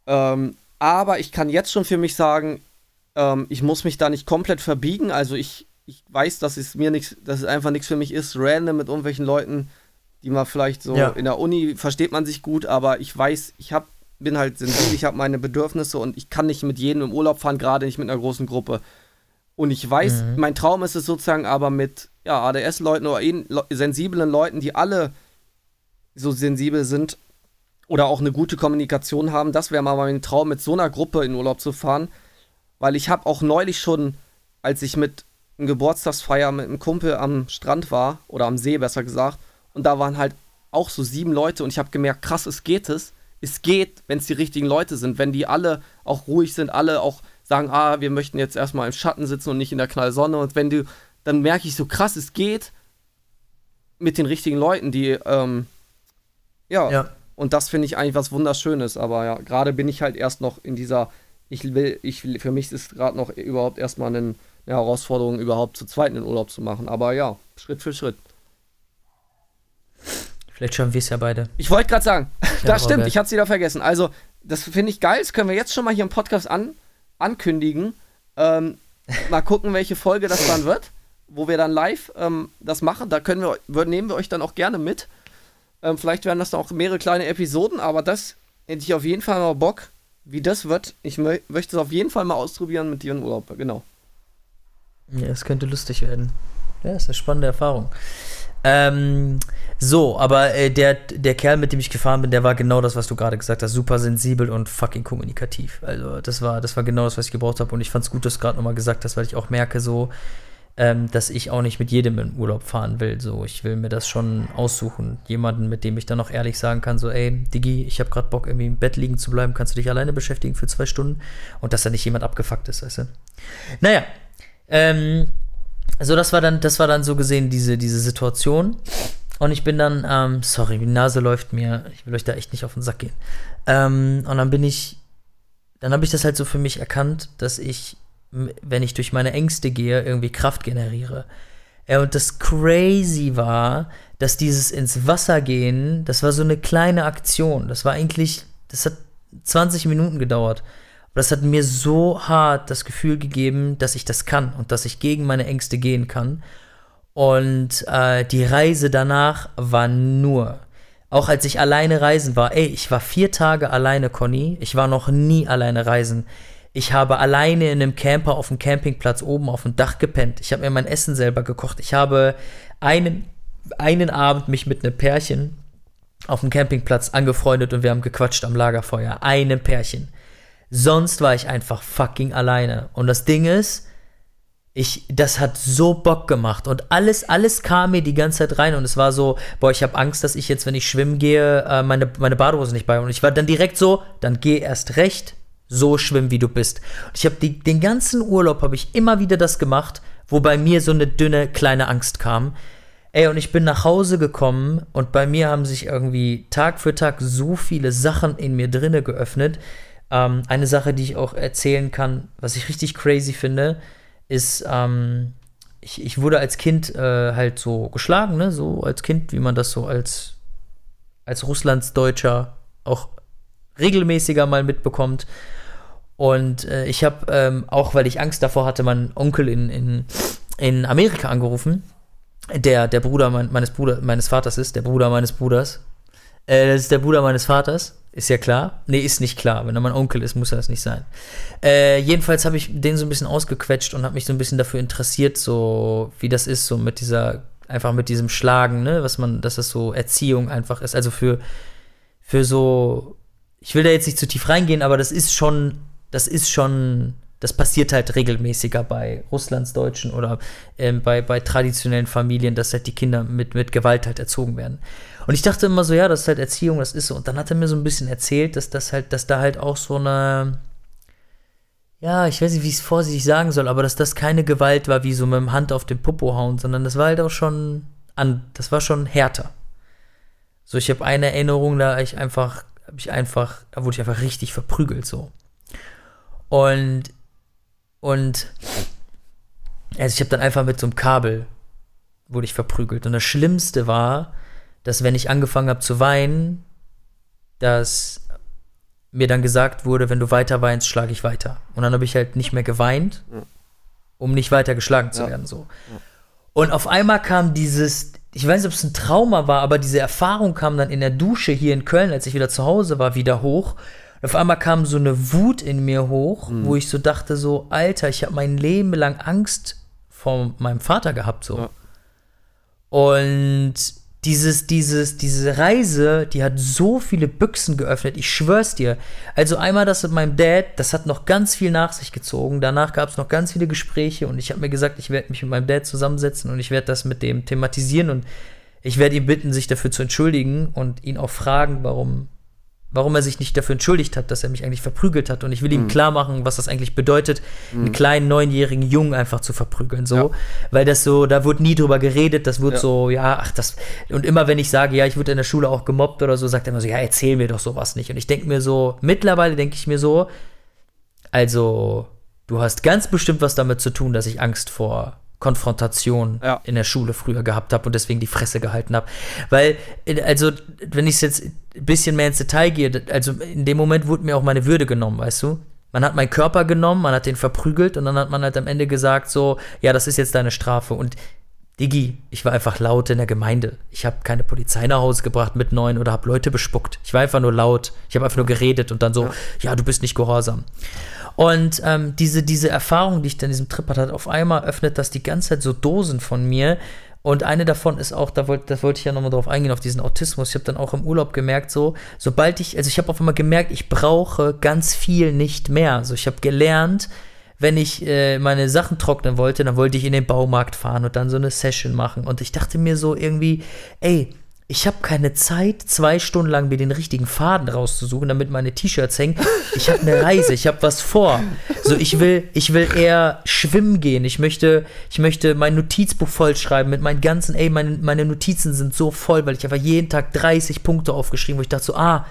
Ähm, aber ich kann jetzt schon für mich sagen, ähm, ich muss mich da nicht komplett verbiegen. Also ich, ich weiß, dass es mir nichts, dass es einfach nichts für mich ist, random mit irgendwelchen Leuten die man vielleicht so ja. in der Uni versteht man sich gut, aber ich weiß, ich hab, bin halt sensibel, ich habe meine Bedürfnisse und ich kann nicht mit jedem im Urlaub fahren, gerade nicht mit einer großen Gruppe. Und ich weiß, mhm. mein Traum ist es sozusagen aber mit ja, ADS-Leuten oder sensiblen Leuten, die alle so sensibel sind oder auch eine gute Kommunikation haben, das wäre mal mein Traum, mit so einer Gruppe in Urlaub zu fahren. Weil ich habe auch neulich schon, als ich mit einem Geburtstagsfeier mit einem Kumpel am Strand war, oder am See besser gesagt, und da waren halt auch so sieben Leute und ich habe gemerkt, krass, es geht es. Es geht, wenn es die richtigen Leute sind, wenn die alle auch ruhig sind, alle auch sagen, ah, wir möchten jetzt erstmal im Schatten sitzen und nicht in der Knallsonne. Und wenn du, dann merke ich so krass, es geht mit den richtigen Leuten, die, ähm, ja. ja. Und das finde ich eigentlich was Wunderschönes. Aber ja, gerade bin ich halt erst noch in dieser, ich will, ich will, für mich ist gerade noch überhaupt erstmal eine, eine Herausforderung, überhaupt zu zweit einen Urlaub zu machen. Aber ja, Schritt für Schritt. Vielleicht schaffen wir es ja beide. Ich wollte gerade sagen, (laughs) das stimmt, ich hatte es wieder vergessen. Also, das finde ich geil, das können wir jetzt schon mal hier im Podcast an, ankündigen. Ähm, (laughs) mal gucken, welche Folge das dann wird, wo wir dann live ähm, das machen. Da können wir, nehmen wir euch dann auch gerne mit. Ähm, vielleicht werden das dann auch mehrere kleine Episoden, aber das hätte ich auf jeden Fall mal Bock, wie das wird. Ich mö möchte es auf jeden Fall mal ausprobieren mit dir in Urlaub, genau. Ja, es könnte lustig werden. Ja, ist eine spannende Erfahrung. Ähm, so, aber äh, der, der Kerl, mit dem ich gefahren bin, der war genau das, was du gerade gesagt hast. Super sensibel und fucking kommunikativ. Also, das war, das war genau das, was ich gebraucht habe. Und ich fand es gut, dass du gerade nochmal gesagt hast, weil ich auch merke, so, ähm, dass ich auch nicht mit jedem in Urlaub fahren will. So, ich will mir das schon aussuchen. Jemanden, mit dem ich dann auch ehrlich sagen kann, so, ey, Digi, ich habe gerade Bock, irgendwie im Bett liegen zu bleiben, kannst du dich alleine beschäftigen für zwei Stunden? Und dass da nicht jemand abgefuckt ist, weißt du? Naja, ähm, so, das war dann, das war dann so gesehen diese, diese Situation. Und ich bin dann, ähm, sorry, die Nase läuft mir, ich will euch da echt nicht auf den Sack gehen. Ähm, und dann bin ich, dann habe ich das halt so für mich erkannt, dass ich, wenn ich durch meine Ängste gehe, irgendwie Kraft generiere. Ja, und das crazy war, dass dieses ins Wasser gehen, das war so eine kleine Aktion. Das war eigentlich, das hat 20 Minuten gedauert. Und das hat mir so hart das Gefühl gegeben, dass ich das kann und dass ich gegen meine Ängste gehen kann. Und äh, die Reise danach war nur, auch als ich alleine reisen war, ey, ich war vier Tage alleine, Conny. Ich war noch nie alleine reisen. Ich habe alleine in einem Camper auf dem Campingplatz oben auf dem Dach gepennt. Ich habe mir mein Essen selber gekocht. Ich habe einen, einen Abend mich mit einem Pärchen auf dem Campingplatz angefreundet und wir haben gequatscht am Lagerfeuer. Einem Pärchen. Sonst war ich einfach fucking alleine. Und das Ding ist, ich, das hat so Bock gemacht und alles, alles kam mir die ganze Zeit rein und es war so, boah, ich habe Angst, dass ich jetzt, wenn ich schwimmen gehe, äh, meine, meine Badehose nicht bei und ich war dann direkt so, dann geh erst recht, so schwimmen, wie du bist. Und ich habe den ganzen Urlaub habe ich immer wieder das gemacht, wo bei mir so eine dünne kleine Angst kam. Ey, und ich bin nach Hause gekommen und bei mir haben sich irgendwie Tag für Tag so viele Sachen in mir drinne geöffnet, ähm, eine Sache, die ich auch erzählen kann, was ich richtig crazy finde. ist, ähm, ich, ich wurde als Kind äh, halt so geschlagen, ne? So als Kind, wie man das so als, als Russlandsdeutscher auch regelmäßiger mal mitbekommt. Und äh, ich habe ähm, auch, weil ich Angst davor hatte, meinen Onkel in, in, in Amerika angerufen, der der Bruder mein, meines Bruder, meines Vaters ist, der Bruder meines Bruders. Äh, das ist der Bruder meines Vaters. Ist ja klar. Nee, ist nicht klar. Wenn er mein Onkel ist, muss er das nicht sein. Äh, jedenfalls habe ich den so ein bisschen ausgequetscht und habe mich so ein bisschen dafür interessiert, so wie das ist, so mit dieser, einfach mit diesem Schlagen, ne, was man, dass das so Erziehung einfach ist. Also für, für so, ich will da jetzt nicht zu tief reingehen, aber das ist schon, das ist schon, das passiert halt regelmäßiger bei Russlandsdeutschen oder ähm, bei, bei traditionellen Familien, dass halt die Kinder mit, mit Gewalt halt erzogen werden. Und ich dachte immer so, ja, das ist halt Erziehung, das ist so. Und dann hat er mir so ein bisschen erzählt, dass das halt, dass da halt auch so eine, ja, ich weiß nicht, wie ich es vorsichtig sagen soll, aber dass das keine Gewalt war, wie so mit dem Hand auf den Popo hauen, sondern das war halt auch schon an, das war schon härter. So, ich habe eine Erinnerung, da ich einfach, habe ich einfach, da wurde ich einfach richtig verprügelt, so. Und, und, also ich habe dann einfach mit so einem Kabel, wurde ich verprügelt. Und das Schlimmste war, dass wenn ich angefangen habe zu weinen, dass mir dann gesagt wurde, wenn du weiter weinst, schlage ich weiter. Und dann habe ich halt nicht mehr geweint, um nicht weiter geschlagen zu ja. werden. So. Und auf einmal kam dieses, ich weiß nicht, ob es ein Trauma war, aber diese Erfahrung kam dann in der Dusche hier in Köln, als ich wieder zu Hause war, wieder hoch. Und auf einmal kam so eine Wut in mir hoch, mhm. wo ich so dachte, so, Alter, ich habe mein Leben lang Angst vor meinem Vater gehabt, so. Ja. Und dieses, dieses, diese Reise, die hat so viele Büchsen geöffnet, ich schwör's dir. Also einmal das mit meinem Dad, das hat noch ganz viel nach sich gezogen. Danach gab es noch ganz viele Gespräche und ich habe mir gesagt, ich werde mich mit meinem Dad zusammensetzen und ich werde das mit dem thematisieren und ich werde ihn bitten, sich dafür zu entschuldigen und ihn auch fragen, warum warum er sich nicht dafür entschuldigt hat, dass er mich eigentlich verprügelt hat. Und ich will ihm mhm. klar machen, was das eigentlich bedeutet, mhm. einen kleinen neunjährigen Jungen einfach zu verprügeln. So, ja. weil das so, da wird nie drüber geredet, das wird ja. so, ja, ach, das. Und immer wenn ich sage, ja, ich wurde in der Schule auch gemobbt oder so, sagt er immer so, ja, erzähl mir doch sowas nicht. Und ich denke mir so, mittlerweile denke ich mir so, also, du hast ganz bestimmt was damit zu tun, dass ich Angst vor Konfrontation ja. in der Schule früher gehabt habe und deswegen die Fresse gehalten habe. Weil, also, wenn ich jetzt ein bisschen mehr ins Detail gehe, also in dem Moment wurde mir auch meine Würde genommen, weißt du? Man hat meinen Körper genommen, man hat den verprügelt und dann hat man halt am Ende gesagt, so, ja, das ist jetzt deine Strafe. Und Digi, ich war einfach laut in der Gemeinde. Ich habe keine Polizei nach Hause gebracht mit neun oder habe Leute bespuckt. Ich war einfach nur laut. Ich habe einfach nur geredet und dann so, ja, ja du bist nicht gehorsam. Und ähm, diese, diese Erfahrung, die ich dann in diesem Trip hatte, auf einmal öffnet das die ganze Zeit so Dosen von mir. Und eine davon ist auch, da wollte, wollte ich ja nochmal drauf eingehen, auf diesen Autismus. Ich habe dann auch im Urlaub gemerkt, so, sobald ich, also ich habe auf einmal gemerkt, ich brauche ganz viel nicht mehr. Also ich habe gelernt, wenn ich äh, meine Sachen trocknen wollte, dann wollte ich in den Baumarkt fahren und dann so eine Session machen. Und ich dachte mir so irgendwie, ey, ich habe keine Zeit, zwei Stunden lang mir den richtigen Faden rauszusuchen, damit meine T-Shirts hängen. Ich habe eine Reise, ich habe was vor. So, ich will, ich will eher schwimmen gehen. Ich möchte, ich möchte mein Notizbuch vollschreiben mit meinen ganzen, ey, meine, meine Notizen sind so voll, weil ich einfach jeden Tag 30 Punkte aufgeschrieben, wo ich dachte so, ah,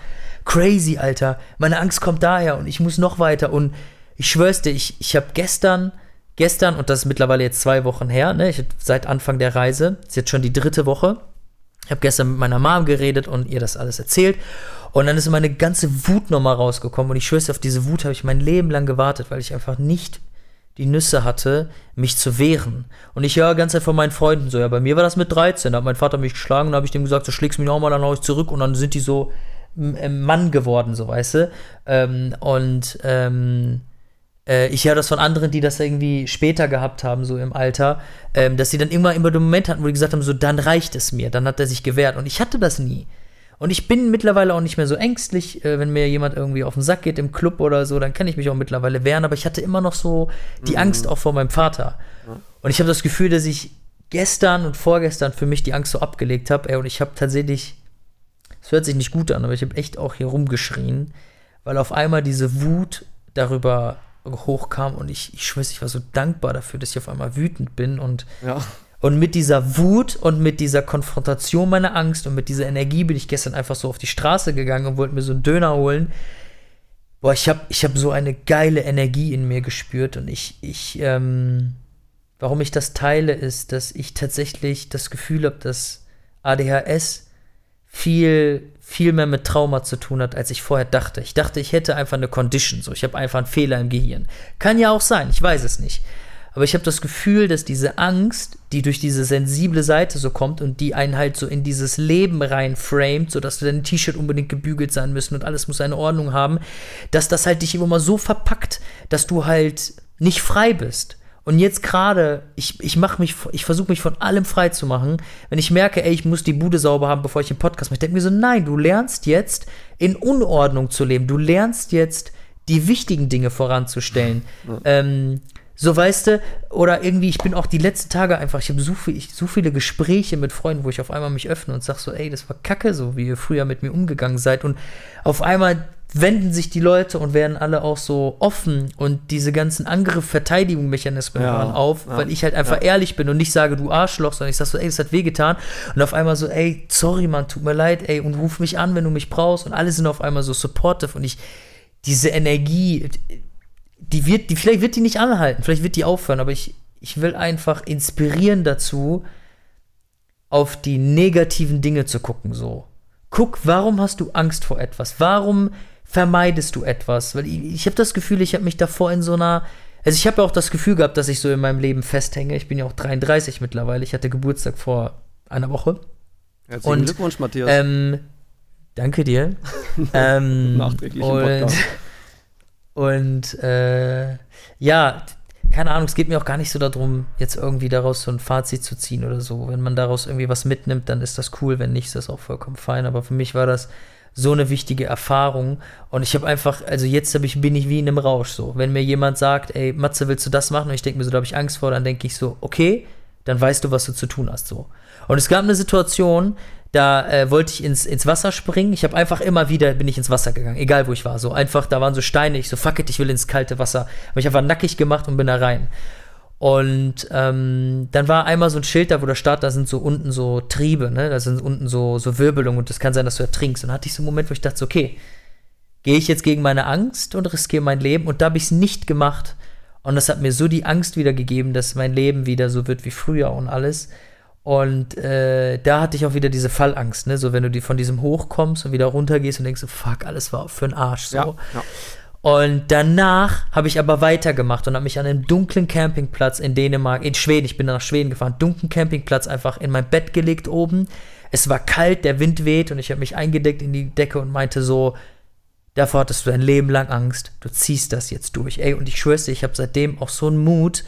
crazy, Alter. Meine Angst kommt daher und ich muss noch weiter. Und ich schwör's dir, ich, ich habe gestern, gestern, und das ist mittlerweile jetzt zwei Wochen her, ne, ich, seit Anfang der Reise, ist jetzt schon die dritte Woche ich habe gestern mit meiner Mom geredet und ihr das alles erzählt. Und dann ist meine ganze Wut nochmal rausgekommen. Und ich schwöre, auf diese Wut habe ich mein Leben lang gewartet, weil ich einfach nicht die Nüsse hatte, mich zu wehren. Und ich höre ganz Zeit von meinen Freunden so, ja, bei mir war das mit 13, da hat mein Vater mich geschlagen und habe ich dem gesagt, du schlägst mich nochmal, dann hau ich zurück und dann sind die so Mann geworden, so weißt du. Ähm, und ähm, äh, ich höre das von anderen, die das irgendwie später gehabt haben, so im Alter, ähm, dass sie dann immer, immer den Moment hatten, wo die gesagt haben, so, dann reicht es mir, dann hat er sich gewehrt. Und ich hatte das nie. Und ich bin mittlerweile auch nicht mehr so ängstlich, äh, wenn mir jemand irgendwie auf den Sack geht im Club oder so, dann kann ich mich auch mittlerweile wehren, aber ich hatte immer noch so die mhm. Angst auch vor meinem Vater. Und ich habe das Gefühl, dass ich gestern und vorgestern für mich die Angst so abgelegt habe, und ich habe tatsächlich, es hört sich nicht gut an, aber ich habe echt auch hier rumgeschrien, weil auf einmal diese Wut darüber hochkam und ich, ich schwöre, ich war so dankbar dafür, dass ich auf einmal wütend bin und, ja. und mit dieser Wut und mit dieser Konfrontation meiner Angst und mit dieser Energie bin ich gestern einfach so auf die Straße gegangen und wollte mir so einen Döner holen. Boah, ich habe ich hab so eine geile Energie in mir gespürt und ich, ich, ähm, warum ich das teile, ist, dass ich tatsächlich das Gefühl habe, dass ADHS viel, viel mehr mit Trauma zu tun hat, als ich vorher dachte. Ich dachte, ich hätte einfach eine Condition, so ich habe einfach einen Fehler im Gehirn. Kann ja auch sein, ich weiß es nicht. Aber ich habe das Gefühl, dass diese Angst, die durch diese sensible Seite so kommt und die einen halt so in dieses Leben reinframet, sodass du dein T-Shirt unbedingt gebügelt sein müssen und alles muss eine Ordnung haben, dass das halt dich immer mal so verpackt, dass du halt nicht frei bist. Und jetzt gerade, ich, ich mache mich, ich versuche mich von allem frei zu machen. Wenn ich merke, ey, ich muss die Bude sauber haben, bevor ich den Podcast mache, ich denke mir so, nein, du lernst jetzt in Unordnung zu leben. Du lernst jetzt die wichtigen Dinge voranzustellen. Ja. Ähm, so weißt du, oder irgendwie, ich bin auch die letzten Tage einfach, ich habe so, viel, so viele Gespräche mit Freunden, wo ich auf einmal mich öffne und sag so, ey, das war kacke, so wie ihr früher mit mir umgegangen seid. Und auf einmal wenden sich die Leute und werden alle auch so offen und diese ganzen Angriff-Verteidigungsmechanismen ja, hören auf, ja, weil ich halt einfach ja. ehrlich bin und nicht sage, du Arschloch, sondern ich sag so, ey, das hat wehgetan. Und auf einmal so, ey, sorry, Mann, tut mir leid, ey, und ruf mich an, wenn du mich brauchst. Und alle sind auf einmal so supportive und ich, diese Energie, die wird, die, vielleicht wird die nicht anhalten, vielleicht wird die aufhören, aber ich, ich will einfach inspirieren dazu, auf die negativen Dinge zu gucken, so. Guck, warum hast du Angst vor etwas? Warum vermeidest du etwas? Weil ich, ich habe das Gefühl, ich habe mich davor in so einer. Also ich habe ja auch das Gefühl gehabt, dass ich so in meinem Leben festhänge. Ich bin ja auch 33 mittlerweile. Ich hatte Geburtstag vor einer Woche. Herzlichen und, Glückwunsch, Matthias. Ähm, danke dir. (laughs) ähm, Nachträglich und, und äh, ja, keine Ahnung, es geht mir auch gar nicht so darum, jetzt irgendwie daraus so ein Fazit zu ziehen oder so. Wenn man daraus irgendwie was mitnimmt, dann ist das cool. Wenn nicht, ist das auch vollkommen fein. Aber für mich war das so eine wichtige Erfahrung. Und ich habe einfach, also jetzt ich, bin ich wie in einem Rausch so. Wenn mir jemand sagt, ey, Matze, willst du das machen? Und ich denke mir so, da habe ich Angst vor, dann denke ich so, okay, dann weißt du, was du zu tun hast. so. Und es gab eine Situation, da äh, wollte ich ins, ins Wasser springen. Ich habe einfach immer wieder, bin ich ins Wasser gegangen, egal wo ich war. So einfach, da waren so Steine, ich so, fuck it, ich will ins kalte Wasser. Habe ich einfach nackig gemacht und bin da rein. Und ähm, dann war einmal so ein Schild da, wo da steht, da sind so unten so Triebe, ne? Da sind unten so, so Wirbelungen und das kann sein, dass du ertrinkst. Und dann hatte ich so einen Moment, wo ich dachte, okay, gehe ich jetzt gegen meine Angst und riskiere mein Leben? Und da habe ich es nicht gemacht. Und das hat mir so die Angst wieder gegeben, dass mein Leben wieder so wird wie früher und alles. Und äh, da hatte ich auch wieder diese Fallangst, ne? So, wenn du die von diesem hochkommst und wieder runtergehst und denkst, so, fuck, alles war für den Arsch. So. Ja, ja. Und danach habe ich aber weitergemacht und habe mich an einem dunklen Campingplatz in Dänemark, in Schweden, ich bin nach Schweden gefahren, dunklen Campingplatz einfach in mein Bett gelegt oben. Es war kalt, der Wind weht und ich habe mich eingedeckt in die Decke und meinte so, davor hattest du dein Leben lang Angst, du ziehst das jetzt durch. Ey, und ich schwör's dir, ich habe seitdem auch so einen Mut,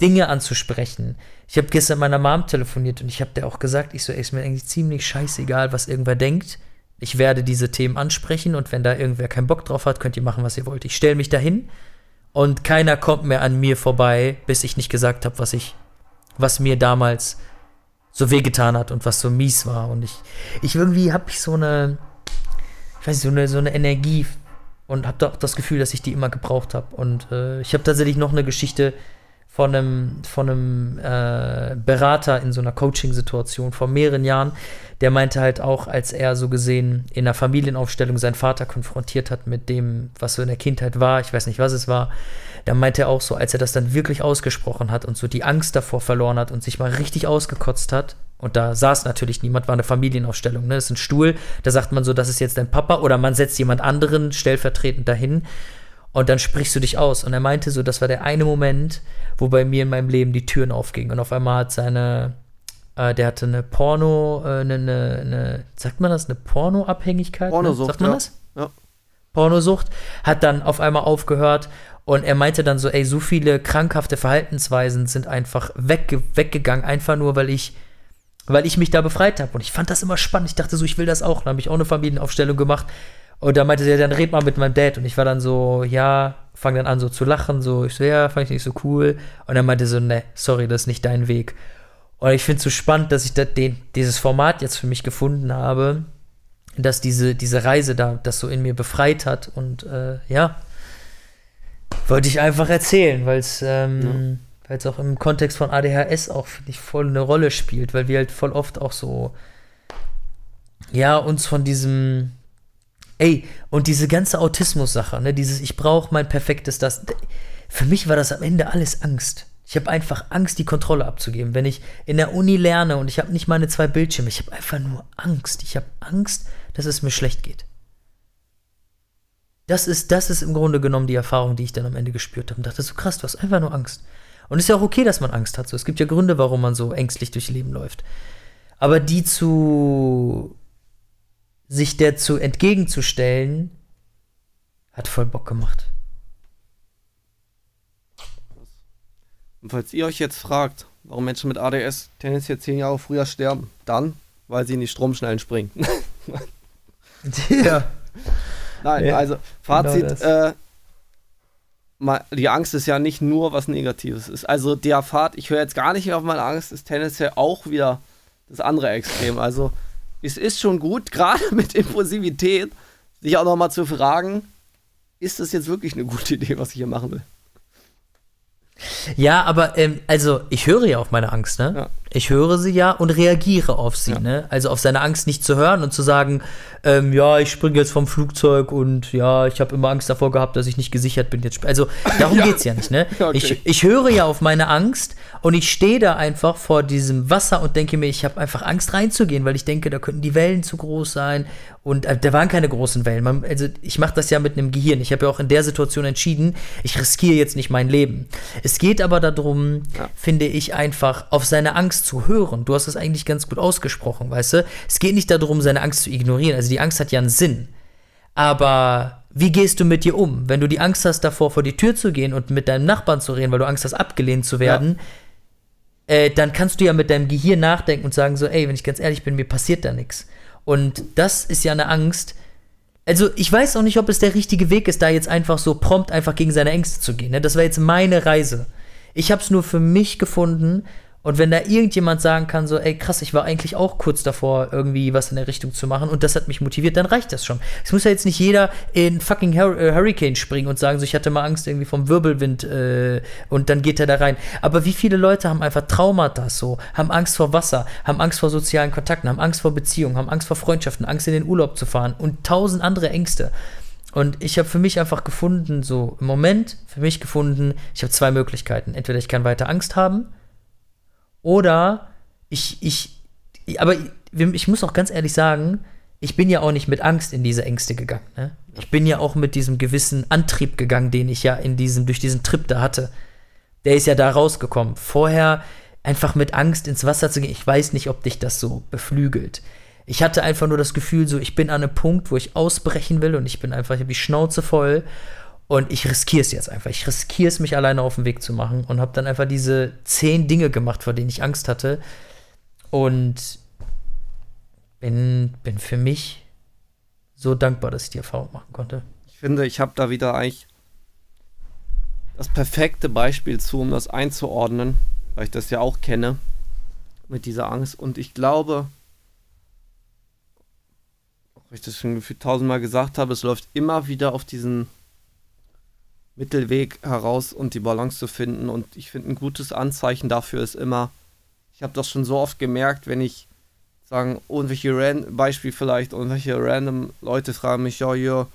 Dinge anzusprechen. Ich habe gestern meiner Mom telefoniert und ich habe der auch gesagt, ich so, ey, ist mir eigentlich ziemlich scheißegal, was irgendwer denkt ich werde diese Themen ansprechen und wenn da irgendwer keinen Bock drauf hat, könnt ihr machen, was ihr wollt. Ich stelle mich dahin und keiner kommt mehr an mir vorbei, bis ich nicht gesagt habe, was ich, was mir damals so wehgetan hat und was so mies war. Und ich, ich irgendwie habe ich so eine, ich weiß nicht, so eine, so eine Energie und habe auch das Gefühl, dass ich die immer gebraucht habe. Und äh, ich habe tatsächlich noch eine Geschichte von einem, von einem äh, Berater in so einer Coaching-Situation vor mehreren Jahren, der meinte halt auch, als er so gesehen in der Familienaufstellung seinen Vater konfrontiert hat mit dem, was so in der Kindheit war, ich weiß nicht, was es war, da meinte er auch so, als er das dann wirklich ausgesprochen hat und so die Angst davor verloren hat und sich mal richtig ausgekotzt hat, und da saß natürlich niemand, war eine Familienaufstellung, ne? Das ist ein Stuhl, da sagt man so, das ist jetzt dein Papa, oder man setzt jemand anderen stellvertretend dahin und dann sprichst du dich aus. Und er meinte so, das war der eine Moment, wo bei mir in meinem Leben die Türen aufgingen. Und auf einmal hat seine, äh, der hatte eine Porno, äh, eine, eine, eine, sagt man das, eine Pornoabhängigkeit? Pornosucht, ne? Sagt man ja. das? Ja. Pornosucht, hat dann auf einmal aufgehört und er meinte dann so, ey, so viele krankhafte Verhaltensweisen sind einfach wegge weggegangen, einfach nur, weil ich, weil ich mich da befreit habe. Und ich fand das immer spannend. Ich dachte so, ich will das auch. Dann habe ich auch eine Familienaufstellung gemacht. Und da meinte sie, ja, dann red mal mit meinem Dad. Und ich war dann so, ja, fang dann an so zu lachen. So, ich so, ja, fand ich nicht so cool. Und er meinte so, ne, sorry, das ist nicht dein Weg. Und ich finde es so spannend, dass ich da den, dieses Format jetzt für mich gefunden habe, dass diese, diese Reise da das so in mir befreit hat. Und äh, ja, wollte ich einfach erzählen, weil es ähm, ja. auch im Kontext von ADHS auch, finde ich, voll eine Rolle spielt, weil wir halt voll oft auch so, ja, uns von diesem, ey, und diese ganze Autismus-Sache, ne, dieses, ich brauche mein perfektes das, für mich war das am Ende alles Angst. Ich habe einfach Angst, die Kontrolle abzugeben. Wenn ich in der Uni lerne und ich habe nicht meine zwei Bildschirme, ich habe einfach nur Angst. Ich habe Angst, dass es mir schlecht geht. Das ist, das ist im Grunde genommen die Erfahrung, die ich dann am Ende gespürt habe und dachte so krass, du hast einfach nur Angst. Und es ist ja auch okay, dass man Angst hat. So, es gibt ja Gründe, warum man so ängstlich durchs Leben läuft. Aber die zu sich der zu entgegenzustellen, hat voll Bock gemacht. Und falls ihr euch jetzt fragt, warum Menschen mit ADS tendenziell zehn Jahre früher sterben, dann, weil sie in die Stromschnellen springen. (laughs) ja. Nein, ja, also Fazit, genau äh, die Angst ist ja nicht nur was Negatives. Ist also der Fahrt, ich höre jetzt gar nicht mehr auf meine Angst, ist tendenziell auch wieder das andere Extrem. Also es ist schon gut, (laughs) gerade mit Impulsivität, sich auch nochmal zu fragen, ist das jetzt wirklich eine gute Idee, was ich hier machen will? Ja, aber ähm, also ich höre ja auf meine Angst, ne? Ja. Ich höre sie ja und reagiere auf sie, ja. ne? Also auf seine Angst nicht zu hören und zu sagen, ähm, ja, ich springe jetzt vom Flugzeug und ja, ich habe immer Angst davor gehabt, dass ich nicht gesichert bin jetzt. Also darum (laughs) ja. geht's ja nicht, ne? (laughs) Okay. Ich, ich höre ja auf meine Angst und ich stehe da einfach vor diesem Wasser und denke mir, ich habe einfach Angst reinzugehen, weil ich denke, da könnten die Wellen zu groß sein und äh, da waren keine großen Wellen. Man, also ich mache das ja mit einem Gehirn. Ich habe ja auch in der Situation entschieden, ich riskiere jetzt nicht mein Leben. Es geht aber darum, ja. finde ich, einfach auf seine Angst zu hören. Du hast das eigentlich ganz gut ausgesprochen, weißt du? Es geht nicht darum, seine Angst zu ignorieren. Also die Angst hat ja einen Sinn. Aber wie gehst du mit dir um? Wenn du die Angst hast, davor vor die Tür zu gehen und mit deinem Nachbarn zu reden, weil du Angst hast, abgelehnt zu werden, ja. äh, dann kannst du ja mit deinem Gehirn nachdenken und sagen so, ey, wenn ich ganz ehrlich bin, mir passiert da nichts. Und das ist ja eine Angst. Also ich weiß auch nicht, ob es der richtige Weg ist, da jetzt einfach so prompt einfach gegen seine Ängste zu gehen. Ne? Das war jetzt meine Reise. Ich habe es nur für mich gefunden, und wenn da irgendjemand sagen kann, so, ey, krass, ich war eigentlich auch kurz davor, irgendwie was in der Richtung zu machen und das hat mich motiviert, dann reicht das schon. Es muss ja jetzt nicht jeder in fucking Hur äh, Hurricane springen und sagen, so, ich hatte mal Angst irgendwie vom Wirbelwind äh, und dann geht er da rein. Aber wie viele Leute haben einfach Traumata so, haben Angst vor Wasser, haben Angst vor sozialen Kontakten, haben Angst vor Beziehungen, haben Angst vor Freundschaften, Angst in den Urlaub zu fahren und tausend andere Ängste. Und ich habe für mich einfach gefunden, so im Moment für mich gefunden, ich habe zwei Möglichkeiten. Entweder ich kann weiter Angst haben, oder ich, ich, aber ich muss auch ganz ehrlich sagen, ich bin ja auch nicht mit Angst in diese Ängste gegangen. Ne? Ich bin ja auch mit diesem gewissen Antrieb gegangen, den ich ja in diesem, durch diesen Trip da hatte. Der ist ja da rausgekommen. Vorher einfach mit Angst ins Wasser zu gehen, ich weiß nicht, ob dich das so beflügelt. Ich hatte einfach nur das Gefühl, so, ich bin an einem Punkt, wo ich ausbrechen will und ich bin einfach, ich habe die Schnauze voll und ich riskiere es jetzt einfach. Ich riskiere es, mich alleine auf den Weg zu machen und habe dann einfach diese zehn Dinge gemacht, vor denen ich Angst hatte. Und bin, bin für mich so dankbar, dass ich die Erfahrung machen konnte. Ich finde, ich habe da wieder eigentlich das perfekte Beispiel zu, um das einzuordnen, weil ich das ja auch kenne mit dieser Angst. Und ich glaube, auch ich das schon tausendmal gesagt habe, es läuft immer wieder auf diesen Mittelweg heraus und die Balance zu finden. Und ich finde, ein gutes Anzeichen dafür ist immer, ich habe das schon so oft gemerkt, wenn ich sagen, irgendwelche Ran Beispiel vielleicht, irgendwelche random Leute fragen mich, ja, hier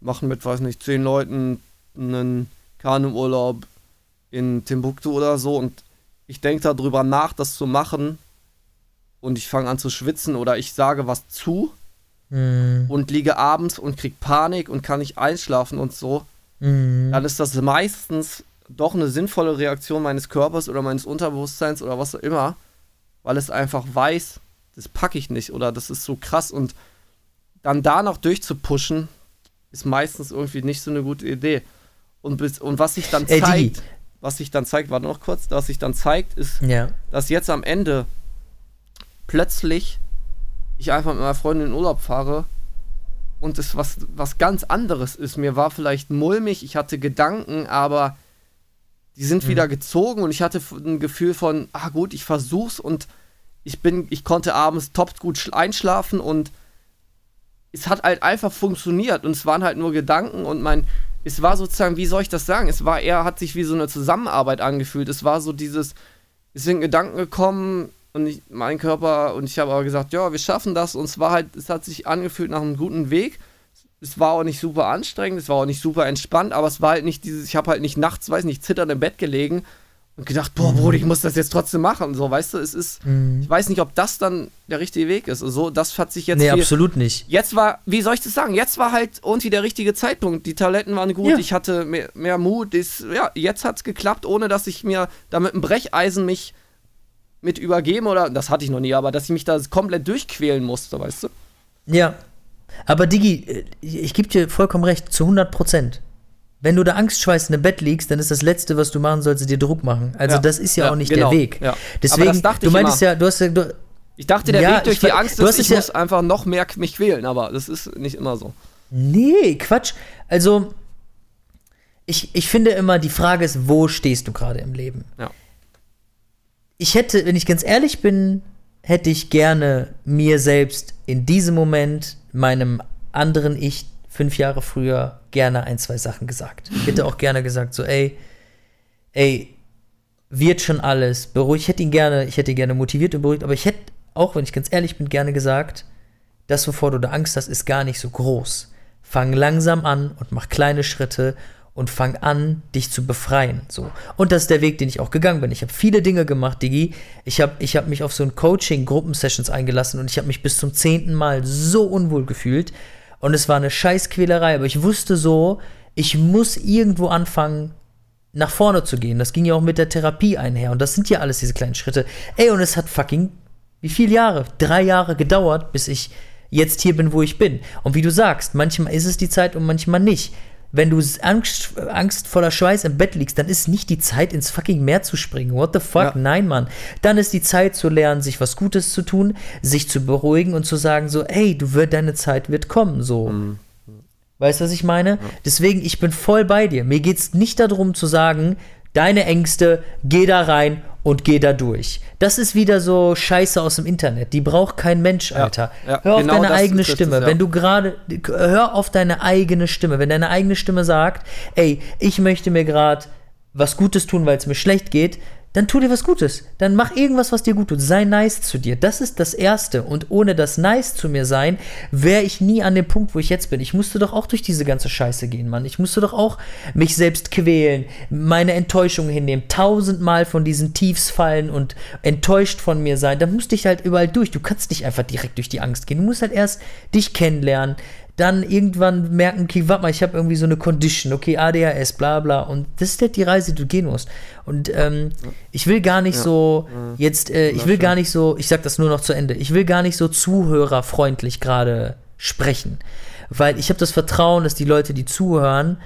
machen mit, weiß nicht, zehn Leuten einen Kanuurlaub in Timbuktu oder so und ich denke darüber nach, das zu machen und ich fange an zu schwitzen oder ich sage was zu mm. und liege abends und krieg Panik und kann nicht einschlafen und so mhm. dann ist das meistens doch eine sinnvolle Reaktion meines Körpers oder meines Unterbewusstseins oder was auch immer, weil es einfach weiß, das packe ich nicht oder das ist so krass und dann da noch durchzupushen, ist meistens irgendwie nicht so eine gute Idee. Und, bis, und was sich dann Ey, zeigt, was sich dann zeigt, warte noch kurz, was sich dann zeigt, ist, ja. dass jetzt am Ende plötzlich ich einfach mit meiner Freundin in Urlaub fahre und es was, was ganz anderes ist. Mir war vielleicht mulmig, ich hatte Gedanken, aber die sind mhm. wieder gezogen und ich hatte ein Gefühl von, ah gut, ich versuch's und ich bin, ich konnte abends top gut einschlafen und es hat halt einfach funktioniert und es waren halt nur Gedanken und mein, es war sozusagen, wie soll ich das sagen? Es war eher, hat sich wie so eine Zusammenarbeit angefühlt. Es war so dieses, es sind Gedanken gekommen, und ich, mein Körper, und ich habe aber gesagt, ja, wir schaffen das. Und es war halt, es hat sich angefühlt nach einem guten Weg. Es war auch nicht super anstrengend, es war auch nicht super entspannt, aber es war halt nicht dieses, ich habe halt nicht nachts, weiß nicht, zitternd im Bett gelegen und gedacht, boah, Bruder, ich muss das jetzt trotzdem machen. So, weißt du, es ist, Mhm. ich weiß nicht, ob das dann der richtige Weg ist. So, das hat sich jetzt Nee, viel, absolut nicht. Jetzt war, wie soll ich das sagen? Jetzt war halt irgendwie der richtige Zeitpunkt. Die Talenten waren gut, Ja. ich hatte mehr, mehr Mut. Ist, ja, jetzt hat's geklappt, ohne dass ich mir da mit einem Brecheisen mich mit übergeben oder, das hatte ich noch nie, aber dass ich mich da komplett durchquälen musste, weißt du? Ja. Aber Digi, äh, ich gebe dir vollkommen recht, zu 100 Prozent. Wenn du da angstschweißend im Bett liegst, dann ist das Letzte, was du machen sollst, dir Druck machen. Also Ja. das ist ja, Ja, auch nicht genau. der Weg. Ja. Deswegen, das dachte du meintest immer. ja, du hast ja, du, Ich dachte, der Weg durch die Angst du ist, ich muss einfach noch mehr mich quälen, aber das ist nicht immer so. Nee, Quatsch. Also, ich, ich finde immer, die Frage ist, wo stehst du gerade im Leben? Ja. Ich hätte, wenn ich ganz ehrlich bin, hätte ich gerne mir selbst in diesem Moment, meinem anderen Ich, fünf Jahre früher, gerne ein, zwei Sachen gesagt. Ich hätte auch gerne gesagt, so, ey, ey, wird schon alles, beruhigt. Ich hätte ihn gerne, ich hätte ihn gerne motiviert und beruhigt, aber ich hätte, auch wenn ich ganz ehrlich bin, gerne gesagt, das, wovor du da Angst hast, ist gar nicht so groß. Fang langsam an und mach kleine Schritte und fang an, dich zu befreien. So. Und das ist der Weg, den ich auch gegangen bin. Ich habe viele Dinge gemacht, Digi. Ich habe ich hab mich auf so ein Coaching-Gruppensessions eingelassen und ich habe mich bis zum zehnten Mal so unwohl gefühlt. Und es war eine Scheißquälerei, aber ich wusste so, ich muss irgendwo anfangen, nach vorne zu gehen. Das ging ja auch mit der Therapie einher. Und das sind ja alles diese kleinen Schritte. Ey, und es hat fucking, wie viele Jahre? Drei Jahre gedauert, bis ich jetzt hier bin, wo ich bin. Und wie du sagst, manchmal ist es die Zeit und manchmal nicht. Wenn du Angst, Angst voller Schweiß im Bett liegst, dann ist nicht die Zeit, ins fucking Meer zu springen. What the fuck? Ja. Nein, Mann. Dann ist die Zeit zu lernen, sich was Gutes zu tun, sich zu beruhigen und zu sagen so, hey, du wirst, deine Zeit wird kommen, so. Weißt du, was ich meine? Deswegen, ich bin voll bei dir. Mir geht es nicht darum zu sagen, deine Ängste, geh da rein und geh da durch. Das ist wieder so Scheiße aus dem Internet. Die braucht kein Mensch, Alter. ja, hör auf genau deine eigene trifft es, Stimme. ja. Wenn du gerade, hör auf deine eigene Stimme. Wenn deine eigene Stimme sagt, ey, ich möchte mir gerade was Gutes tun, weil es mir schlecht geht, dann tu dir was Gutes. Dann mach irgendwas, was dir gut tut. Sei nice zu dir. Das ist das Erste. Und ohne das nice zu mir sein, wäre ich nie an dem Punkt, wo ich jetzt bin. Ich musste doch auch durch diese ganze Scheiße gehen, Mann. Ich musste doch auch mich selbst quälen, meine Enttäuschung hinnehmen, tausendmal von diesen Tiefs fallen und enttäuscht von mir sein. Da musste ich halt überall durch. Du kannst nicht einfach direkt durch die Angst gehen. Du musst halt erst dich kennenlernen, dann irgendwann merken, okay, warte mal, ich habe irgendwie so eine Condition, okay, ADHS, bla bla. Und das ist halt die Reise, die du gehen musst. Und ähm, ich will gar nicht so jetzt, äh, ich will gar nicht so, ich sag das nur noch zu Ende, ich will gar nicht so zuhörerfreundlich gerade sprechen. Weil ich habe das Vertrauen, dass die Leute, die zuhören,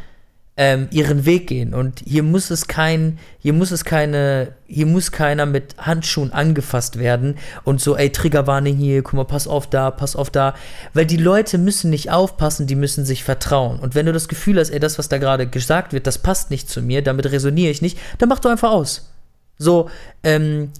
ähm, ihren Weg gehen. Und hier muss es kein, hier muss es keine, hier muss keiner mit Handschuhen angefasst werden und so, ey, Triggerwarning hier, guck mal, pass auf da, pass auf da. Weil die Leute müssen nicht aufpassen, die müssen sich vertrauen. Und wenn du das Gefühl hast, ey, das, was da gerade gesagt wird, das passt nicht zu mir, damit resoniere ich nicht, dann mach du einfach aus. So, ähm,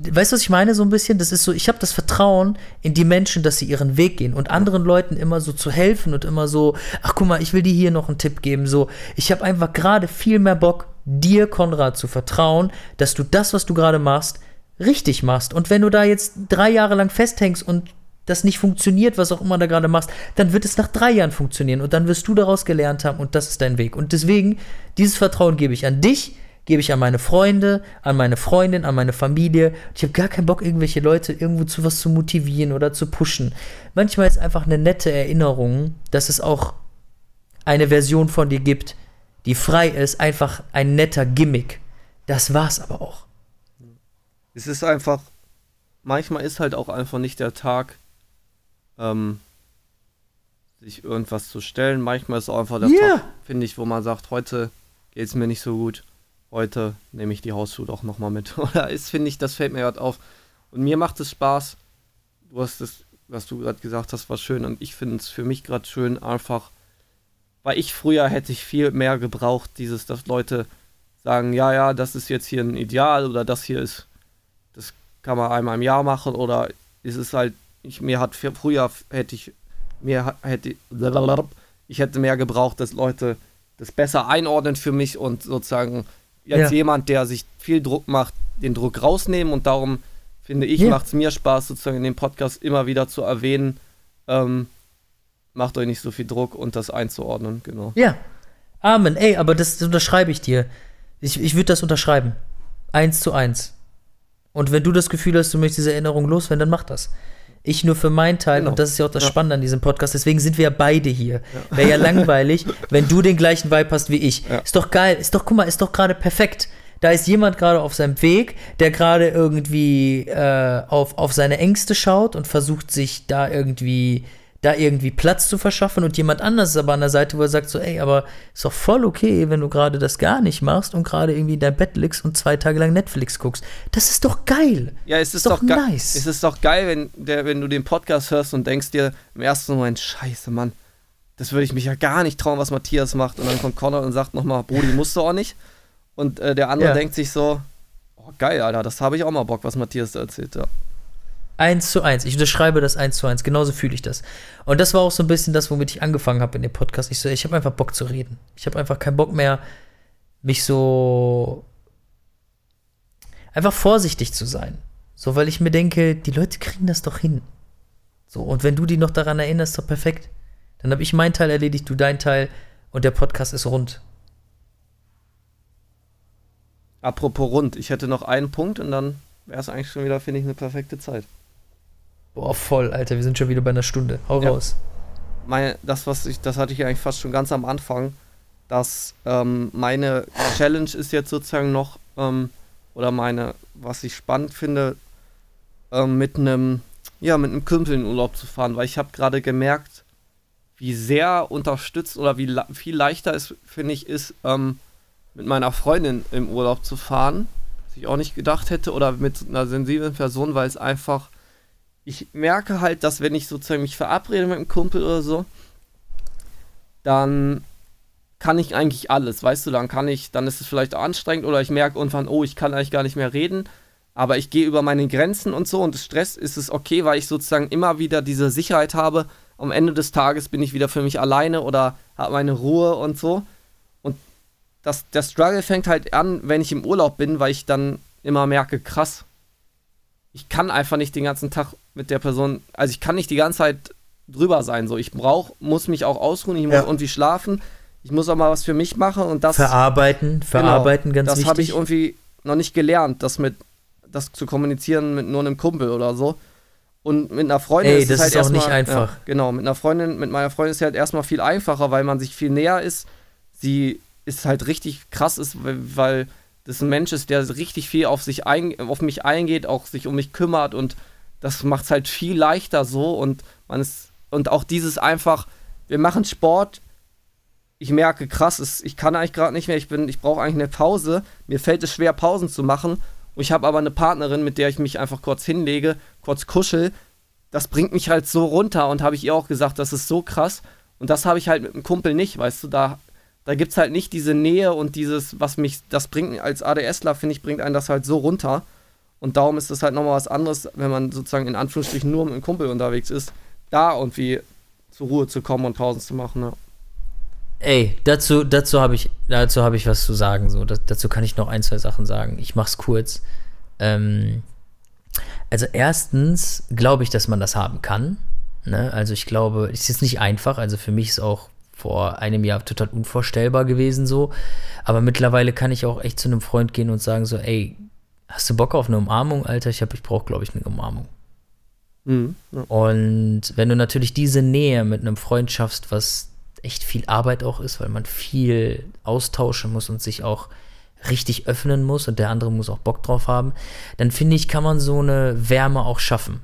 Weißt du, was ich meine? So ein bisschen, das ist so, ich habe das Vertrauen in die Menschen, dass sie ihren Weg gehen und anderen Leuten immer so zu helfen und immer so, ach guck mal, ich will dir hier noch einen Tipp geben. So, ich habe einfach gerade viel mehr Bock, dir, Konrad, zu vertrauen, dass du das, was du gerade machst, richtig machst. Und wenn du da jetzt drei Jahre lang festhängst und das nicht funktioniert, was auch immer da gerade machst, dann wird es nach drei Jahren funktionieren und dann wirst du daraus gelernt haben und das ist dein Weg. Und deswegen, dieses Vertrauen gebe ich an dich, gebe ich an meine Freunde, an meine Freundin, an meine Familie. Ich habe gar keinen Bock, irgendwelche Leute irgendwo zu was zu motivieren oder zu pushen. Manchmal ist einfach eine nette Erinnerung, dass es auch eine Version von dir gibt, die frei ist, einfach ein netter Gimmick. Das war's aber auch. Es ist einfach, manchmal ist halt auch einfach nicht der Tag, ähm, sich irgendwas zu stellen. Manchmal ist auch einfach der Ja. Tag, finde ich, wo man sagt, heute geht es mir nicht so gut. Heute nehme ich die Hausschuhe doch nochmal mit. (laughs) Oder ist, finde ich, das fällt mir gerade auf. Und mir macht es Spaß. Du hast es, was du gerade gesagt hast, war schön. Und ich finde es für mich gerade schön, einfach, weil ich früher hätte ich viel mehr gebraucht, dieses, dass Leute sagen, ja, ja, das ist jetzt hier ein Ideal oder das hier ist, das kann man einmal im Jahr machen oder ist es halt, ich, mir hat früher hätte ich, mir hätte, ich hätte mehr gebraucht, dass Leute das besser einordnen für mich und sozusagen jetzt Ja. jemand, der sich viel Druck macht, den Druck rausnehmen und darum finde ich, Ja. macht es mir Spaß, sozusagen in dem Podcast immer wieder zu erwähnen, ähm, macht euch nicht so viel Druck und das einzuordnen, genau. Ja. Amen. Ey, aber das unterschreibe ich dir. Ich, ich würde das unterschreiben. Eins zu eins. Und wenn du das Gefühl hast, du möchtest diese Erinnerung loswerden, dann mach das. Ich nur für meinen Teil, Genau. und das ist ja auch das Ja. Spannende an diesem Podcast, deswegen sind wir ja beide hier. Wäre ja langweilig, (laughs) wenn du den gleichen Vibe hast wie ich. Ja. Ist doch geil, ist doch, guck mal, ist doch gerade perfekt. Da ist jemand gerade auf seinem Weg, der gerade irgendwie äh, auf, auf seine Ängste schaut und versucht sich da irgendwie da irgendwie Platz zu verschaffen und jemand anders ist aber an der Seite, wo er sagt so, ey, aber ist doch voll okay, wenn du gerade das gar nicht machst und gerade irgendwie in dein Bett liegst und zwei Tage lang Netflix guckst. Das ist doch geil. Ja, es ist, Ist doch doch, nice. Es ist doch geil, wenn, der, wenn du den Podcast hörst und denkst dir im ersten Moment, scheiße, Mann, das würde ich mich ja gar nicht trauen, was Matthias macht. Und dann kommt Conor und sagt nochmal, Brody, musst du auch nicht. Und äh, der andere Ja. denkt sich so, oh, geil, Alter, das habe ich auch mal Bock, was Matthias da erzählt. Ja. Eins zu eins. Ich unterschreibe das eins zu eins. Genauso fühle ich das. Und das war auch so ein bisschen das, womit ich angefangen habe in dem Podcast. Ich so, ich habe einfach Bock zu reden. Ich habe einfach keinen Bock mehr, mich so einfach vorsichtig zu sein. So, weil ich mir denke, die Leute kriegen das doch hin. So, und wenn du die noch daran erinnerst, doch perfekt. Dann habe ich meinen Teil erledigt, du deinen Teil und der Podcast ist rund. Apropos rund, ich hätte noch einen Punkt und dann wäre es eigentlich schon wieder, finde ich, eine perfekte Zeit. Boah, voll, Alter, wir sind schon wieder bei einer Stunde. Hau Ja. raus. Meine, das, was ich, das hatte ich eigentlich fast schon ganz am Anfang, dass ähm, meine Challenge ist jetzt sozusagen noch, ähm, oder meine, was ich spannend finde, ähm, mit einem, ja, mit einem Kumpel in Urlaub zu fahren, weil ich habe gerade gemerkt, wie sehr unterstützt oder wie viel leichter es, finde ich, ist, ähm, mit meiner Freundin im Urlaub zu fahren, was ich auch nicht gedacht hätte, oder mit einer sensiblen Person, weil es einfach, ich merke halt, dass wenn ich sozusagen mich verabrede mit einem Kumpel oder so, dann kann ich eigentlich alles, weißt du, dann kann ich, dann ist es vielleicht anstrengend oder ich merke irgendwann, oh, ich kann eigentlich gar nicht mehr reden, aber ich gehe über meine Grenzen und so und Stress ist es okay, weil ich sozusagen immer wieder diese Sicherheit habe, am Ende des Tages bin ich wieder für mich alleine oder habe meine Ruhe und so. Und das, der Struggle fängt halt an, wenn ich im Urlaub bin, weil ich dann immer merke, krass, ich kann einfach nicht den ganzen Tag mit der Person, also ich kann nicht die ganze Zeit drüber sein. So, ich brauch, muss mich auch ausruhen, ich muss Ja. irgendwie schlafen, ich muss auch mal was für mich machen und das Verarbeiten, verarbeiten, ganz das wichtig. habe ich irgendwie noch nicht gelernt, das mit das zu kommunizieren mit nur einem Kumpel oder so. Und mit einer Freundin Ey, ist das es halt ist auch erstmal, nicht einfach. Ja, genau, mit einer Freundin, mit meiner Freundin ist es halt erstmal viel einfacher, weil man sich viel näher ist. Sie ist halt richtig krass ist, weil das ein Mensch ist, der richtig viel auf sich ein, auf mich eingeht, auch sich um mich kümmert und das macht es halt viel leichter so und man ist und auch dieses einfach, wir machen Sport, ich merke krass, es, ich kann eigentlich gerade nicht mehr, ich bin, ich brauche eigentlich eine Pause. Mir fällt es schwer, Pausen zu machen. Und ich habe aber eine Partnerin, mit der ich mich einfach kurz hinlege, kurz kuschel. Das bringt mich halt so runter und habe ich ihr auch gesagt, das ist so krass. Und das habe ich halt mit einem Kumpel nicht, weißt du, da, da gibt es halt nicht diese Nähe und dieses, was mich, das bringt als ADSler, finde ich, bringt einen das halt so runter. Und darum ist es halt nochmal was anderes, wenn man sozusagen in Anführungsstrichen nur mit einem Kumpel unterwegs ist, da irgendwie zur Ruhe zu kommen und Pausen zu machen. Ne? Ey, dazu, dazu habe ich, habe ich was zu sagen. So, das, dazu kann ich noch ein, zwei Sachen sagen. Ich mach's kurz. Ähm, also erstens glaube ich, dass man das haben kann. Ne? Also ich glaube, es ist nicht einfach. Also für mich ist auch vor einem Jahr total unvorstellbar gewesen so. Aber mittlerweile kann ich auch echt zu einem Freund gehen und sagen so, ey, hast du Bock auf eine Umarmung, Alter? Ich habe, ich brauche, glaube ich, eine Umarmung. Mhm. Ja. Und wenn du natürlich diese Nähe mit einem Freund schaffst, was echt viel Arbeit auch ist, weil man viel austauschen muss und sich auch richtig öffnen muss und der andere muss auch Bock drauf haben, dann finde ich, kann man so eine Wärme auch schaffen.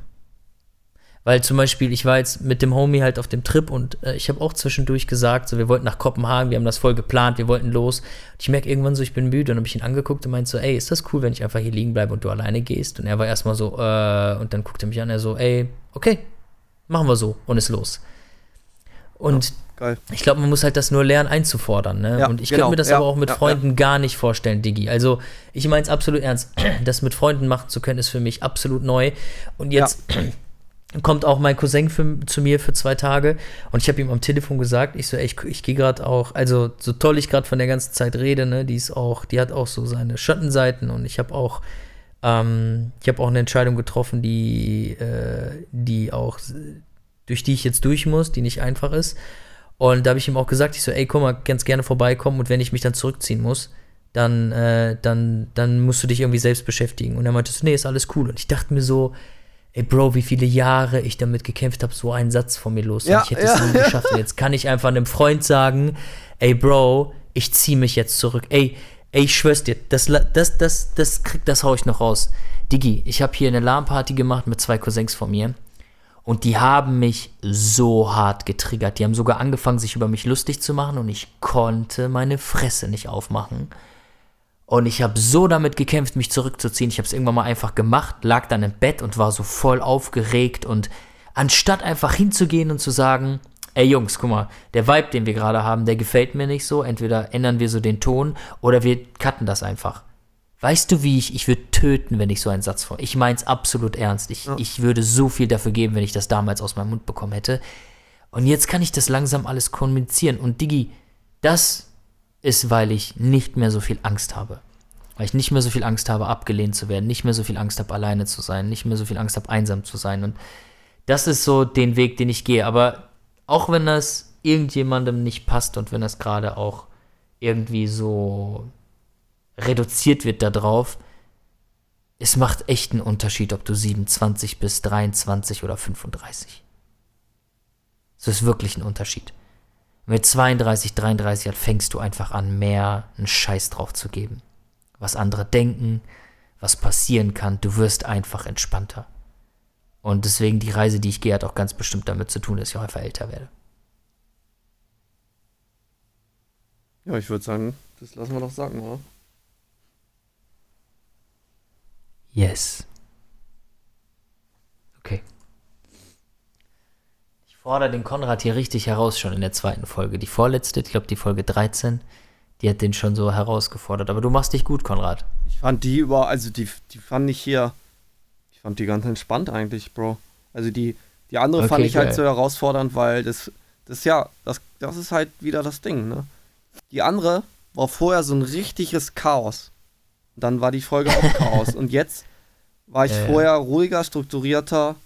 Weil zum Beispiel, ich war jetzt mit dem Homie halt auf dem Trip und äh, ich habe auch zwischendurch gesagt, so wir wollten nach Kopenhagen, wir haben das voll geplant, wir wollten los. Und ich merke irgendwann so, ich bin müde und habe ich ihn angeguckt und meinte so, ey, ist das cool, wenn ich einfach hier liegen bleibe und du alleine gehst? Und er war erstmal so, äh, und dann guckte er mich an, er so, ey, okay, machen wir so und ist los. Und Geil. ich glaube, man muss halt das nur lernen einzufordern. Ne? Ja, und ich genau. könnte mir das Ja, aber auch mit ja, Freunden gar nicht vorstellen, Digi. Also ich meine es absolut ernst. (clears throat) Das mit Freunden machen zu können, ist für mich absolut neu. Und jetzt kommt auch mein Cousin für, zu mir für zwei Tage und ich habe ihm am Telefon gesagt, ich so, ey, ich, ich gehe gerade auch, also so toll ich gerade von der ganzen Zeit rede, ne, die ist auch, die hat auch so seine Schattenseiten und ich habe auch, ähm, ich habe auch eine Entscheidung getroffen, die, äh, die auch, durch die ich jetzt durch muss, die nicht einfach ist. Und da habe ich ihm auch gesagt, ich so, ey, komm mal, ganz gerne vorbeikommen und wenn ich mich dann zurückziehen muss, dann, äh, dann, dann musst du dich irgendwie selbst beschäftigen. Und er meinte so, nee, ist alles cool. Und ich dachte mir so, ey Bro, wie viele Jahre ich damit gekämpft habe, so einen Satz von mir los. Ja, ich hätte ja, es nie ja. geschafft. Und jetzt kann ich einfach einem Freund sagen, ey Bro, ich zieh mich jetzt zurück. Ey, ey, ich schwör's dir, das, la- das, das, das, krieg, das hau ich noch raus. Digi, ich habe hier eine LAN-Party gemacht mit zwei Cousins von mir. Und die haben mich so hart getriggert. Die haben sogar angefangen, sich über mich lustig zu machen und ich konnte meine Fresse nicht aufmachen. Und ich habe so damit gekämpft, mich zurückzuziehen. Ich habe es irgendwann mal einfach gemacht, lag dann im Bett und war so voll aufgeregt. Und anstatt einfach hinzugehen und zu sagen, ey Jungs, guck mal, der Vibe, den wir gerade haben, der gefällt mir nicht so. Entweder ändern wir so den Ton oder wir cutten das einfach. Weißt du, wie ich, ich würde töten, wenn ich so einen Satz vor. Ich mein's absolut ernst. Ich, ich würde so viel dafür geben, wenn ich das damals aus meinem Mund bekommen hätte. Und jetzt kann ich das langsam alles kommunizieren. Und Digi, das ist, weil ich nicht mehr so viel Angst habe. Weil ich nicht mehr so viel Angst habe, abgelehnt zu werden, nicht mehr so viel Angst habe, alleine zu sein, nicht mehr so viel Angst habe, einsam zu sein. Und das ist so den Weg, den ich gehe. Aber auch wenn das irgendjemandem nicht passt und wenn das gerade auch irgendwie so reduziert wird darauf, es macht echt einen Unterschied, ob du 27 bist, 23 oder 35. Es ist wirklich ein Unterschied. Mit 32, 33 Jahren fängst du einfach an, mehr einen Scheiß drauf zu geben. Was andere denken, was passieren kann, du wirst einfach entspannter. Und deswegen die Reise, die ich gehe, hat auch ganz bestimmt damit zu tun, dass ich auch einfach älter werde. Ja, ich würde sagen, das lassen wir doch sagen, oder? Yes. Okay. Ich fordere den Konrad hier richtig heraus schon in der zweiten Folge. Die vorletzte, ich glaube die Folge 13, die hat den schon so herausgefordert. Aber du machst dich gut, Konrad. Ich fand die über, also die, die fand ich hier, ich fand die ganz entspannt eigentlich, Bro. Also die, die andere Okay, fand ich halt geil. so herausfordernd, weil das, das ja, das, das ist halt wieder das Ding, ne? Die andere war vorher so ein richtiges Chaos. Dann war die Folge auch Chaos. (laughs) Und jetzt war ich ja. vorher ruhiger, strukturierter.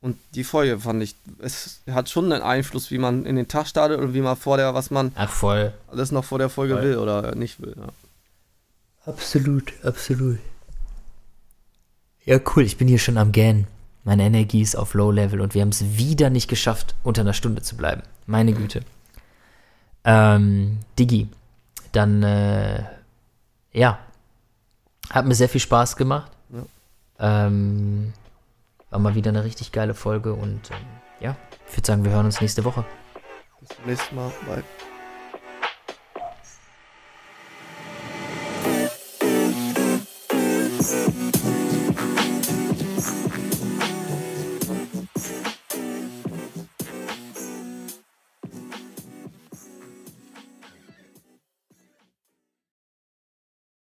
Und die Folge fand ich, es hat schon einen Einfluss, wie man in den Tag startet und wie man vor der, was man Ach voll. alles noch vor der Folge Voll. will oder nicht will. Ja. Absolut, absolut. Ja, cool, ich bin hier schon am Gähnen. Meine Energie ist auf Low Level und wir haben es wieder nicht geschafft, unter einer Stunde zu bleiben. Meine Güte. Ähm, Digi, dann, äh, ja, hat mir sehr viel Spaß gemacht. Ähm, war mal wieder eine richtig geile Folge und ähm, ja, ich würde sagen, wir hören uns nächste Woche. Bis zum nächsten Mal. Bye.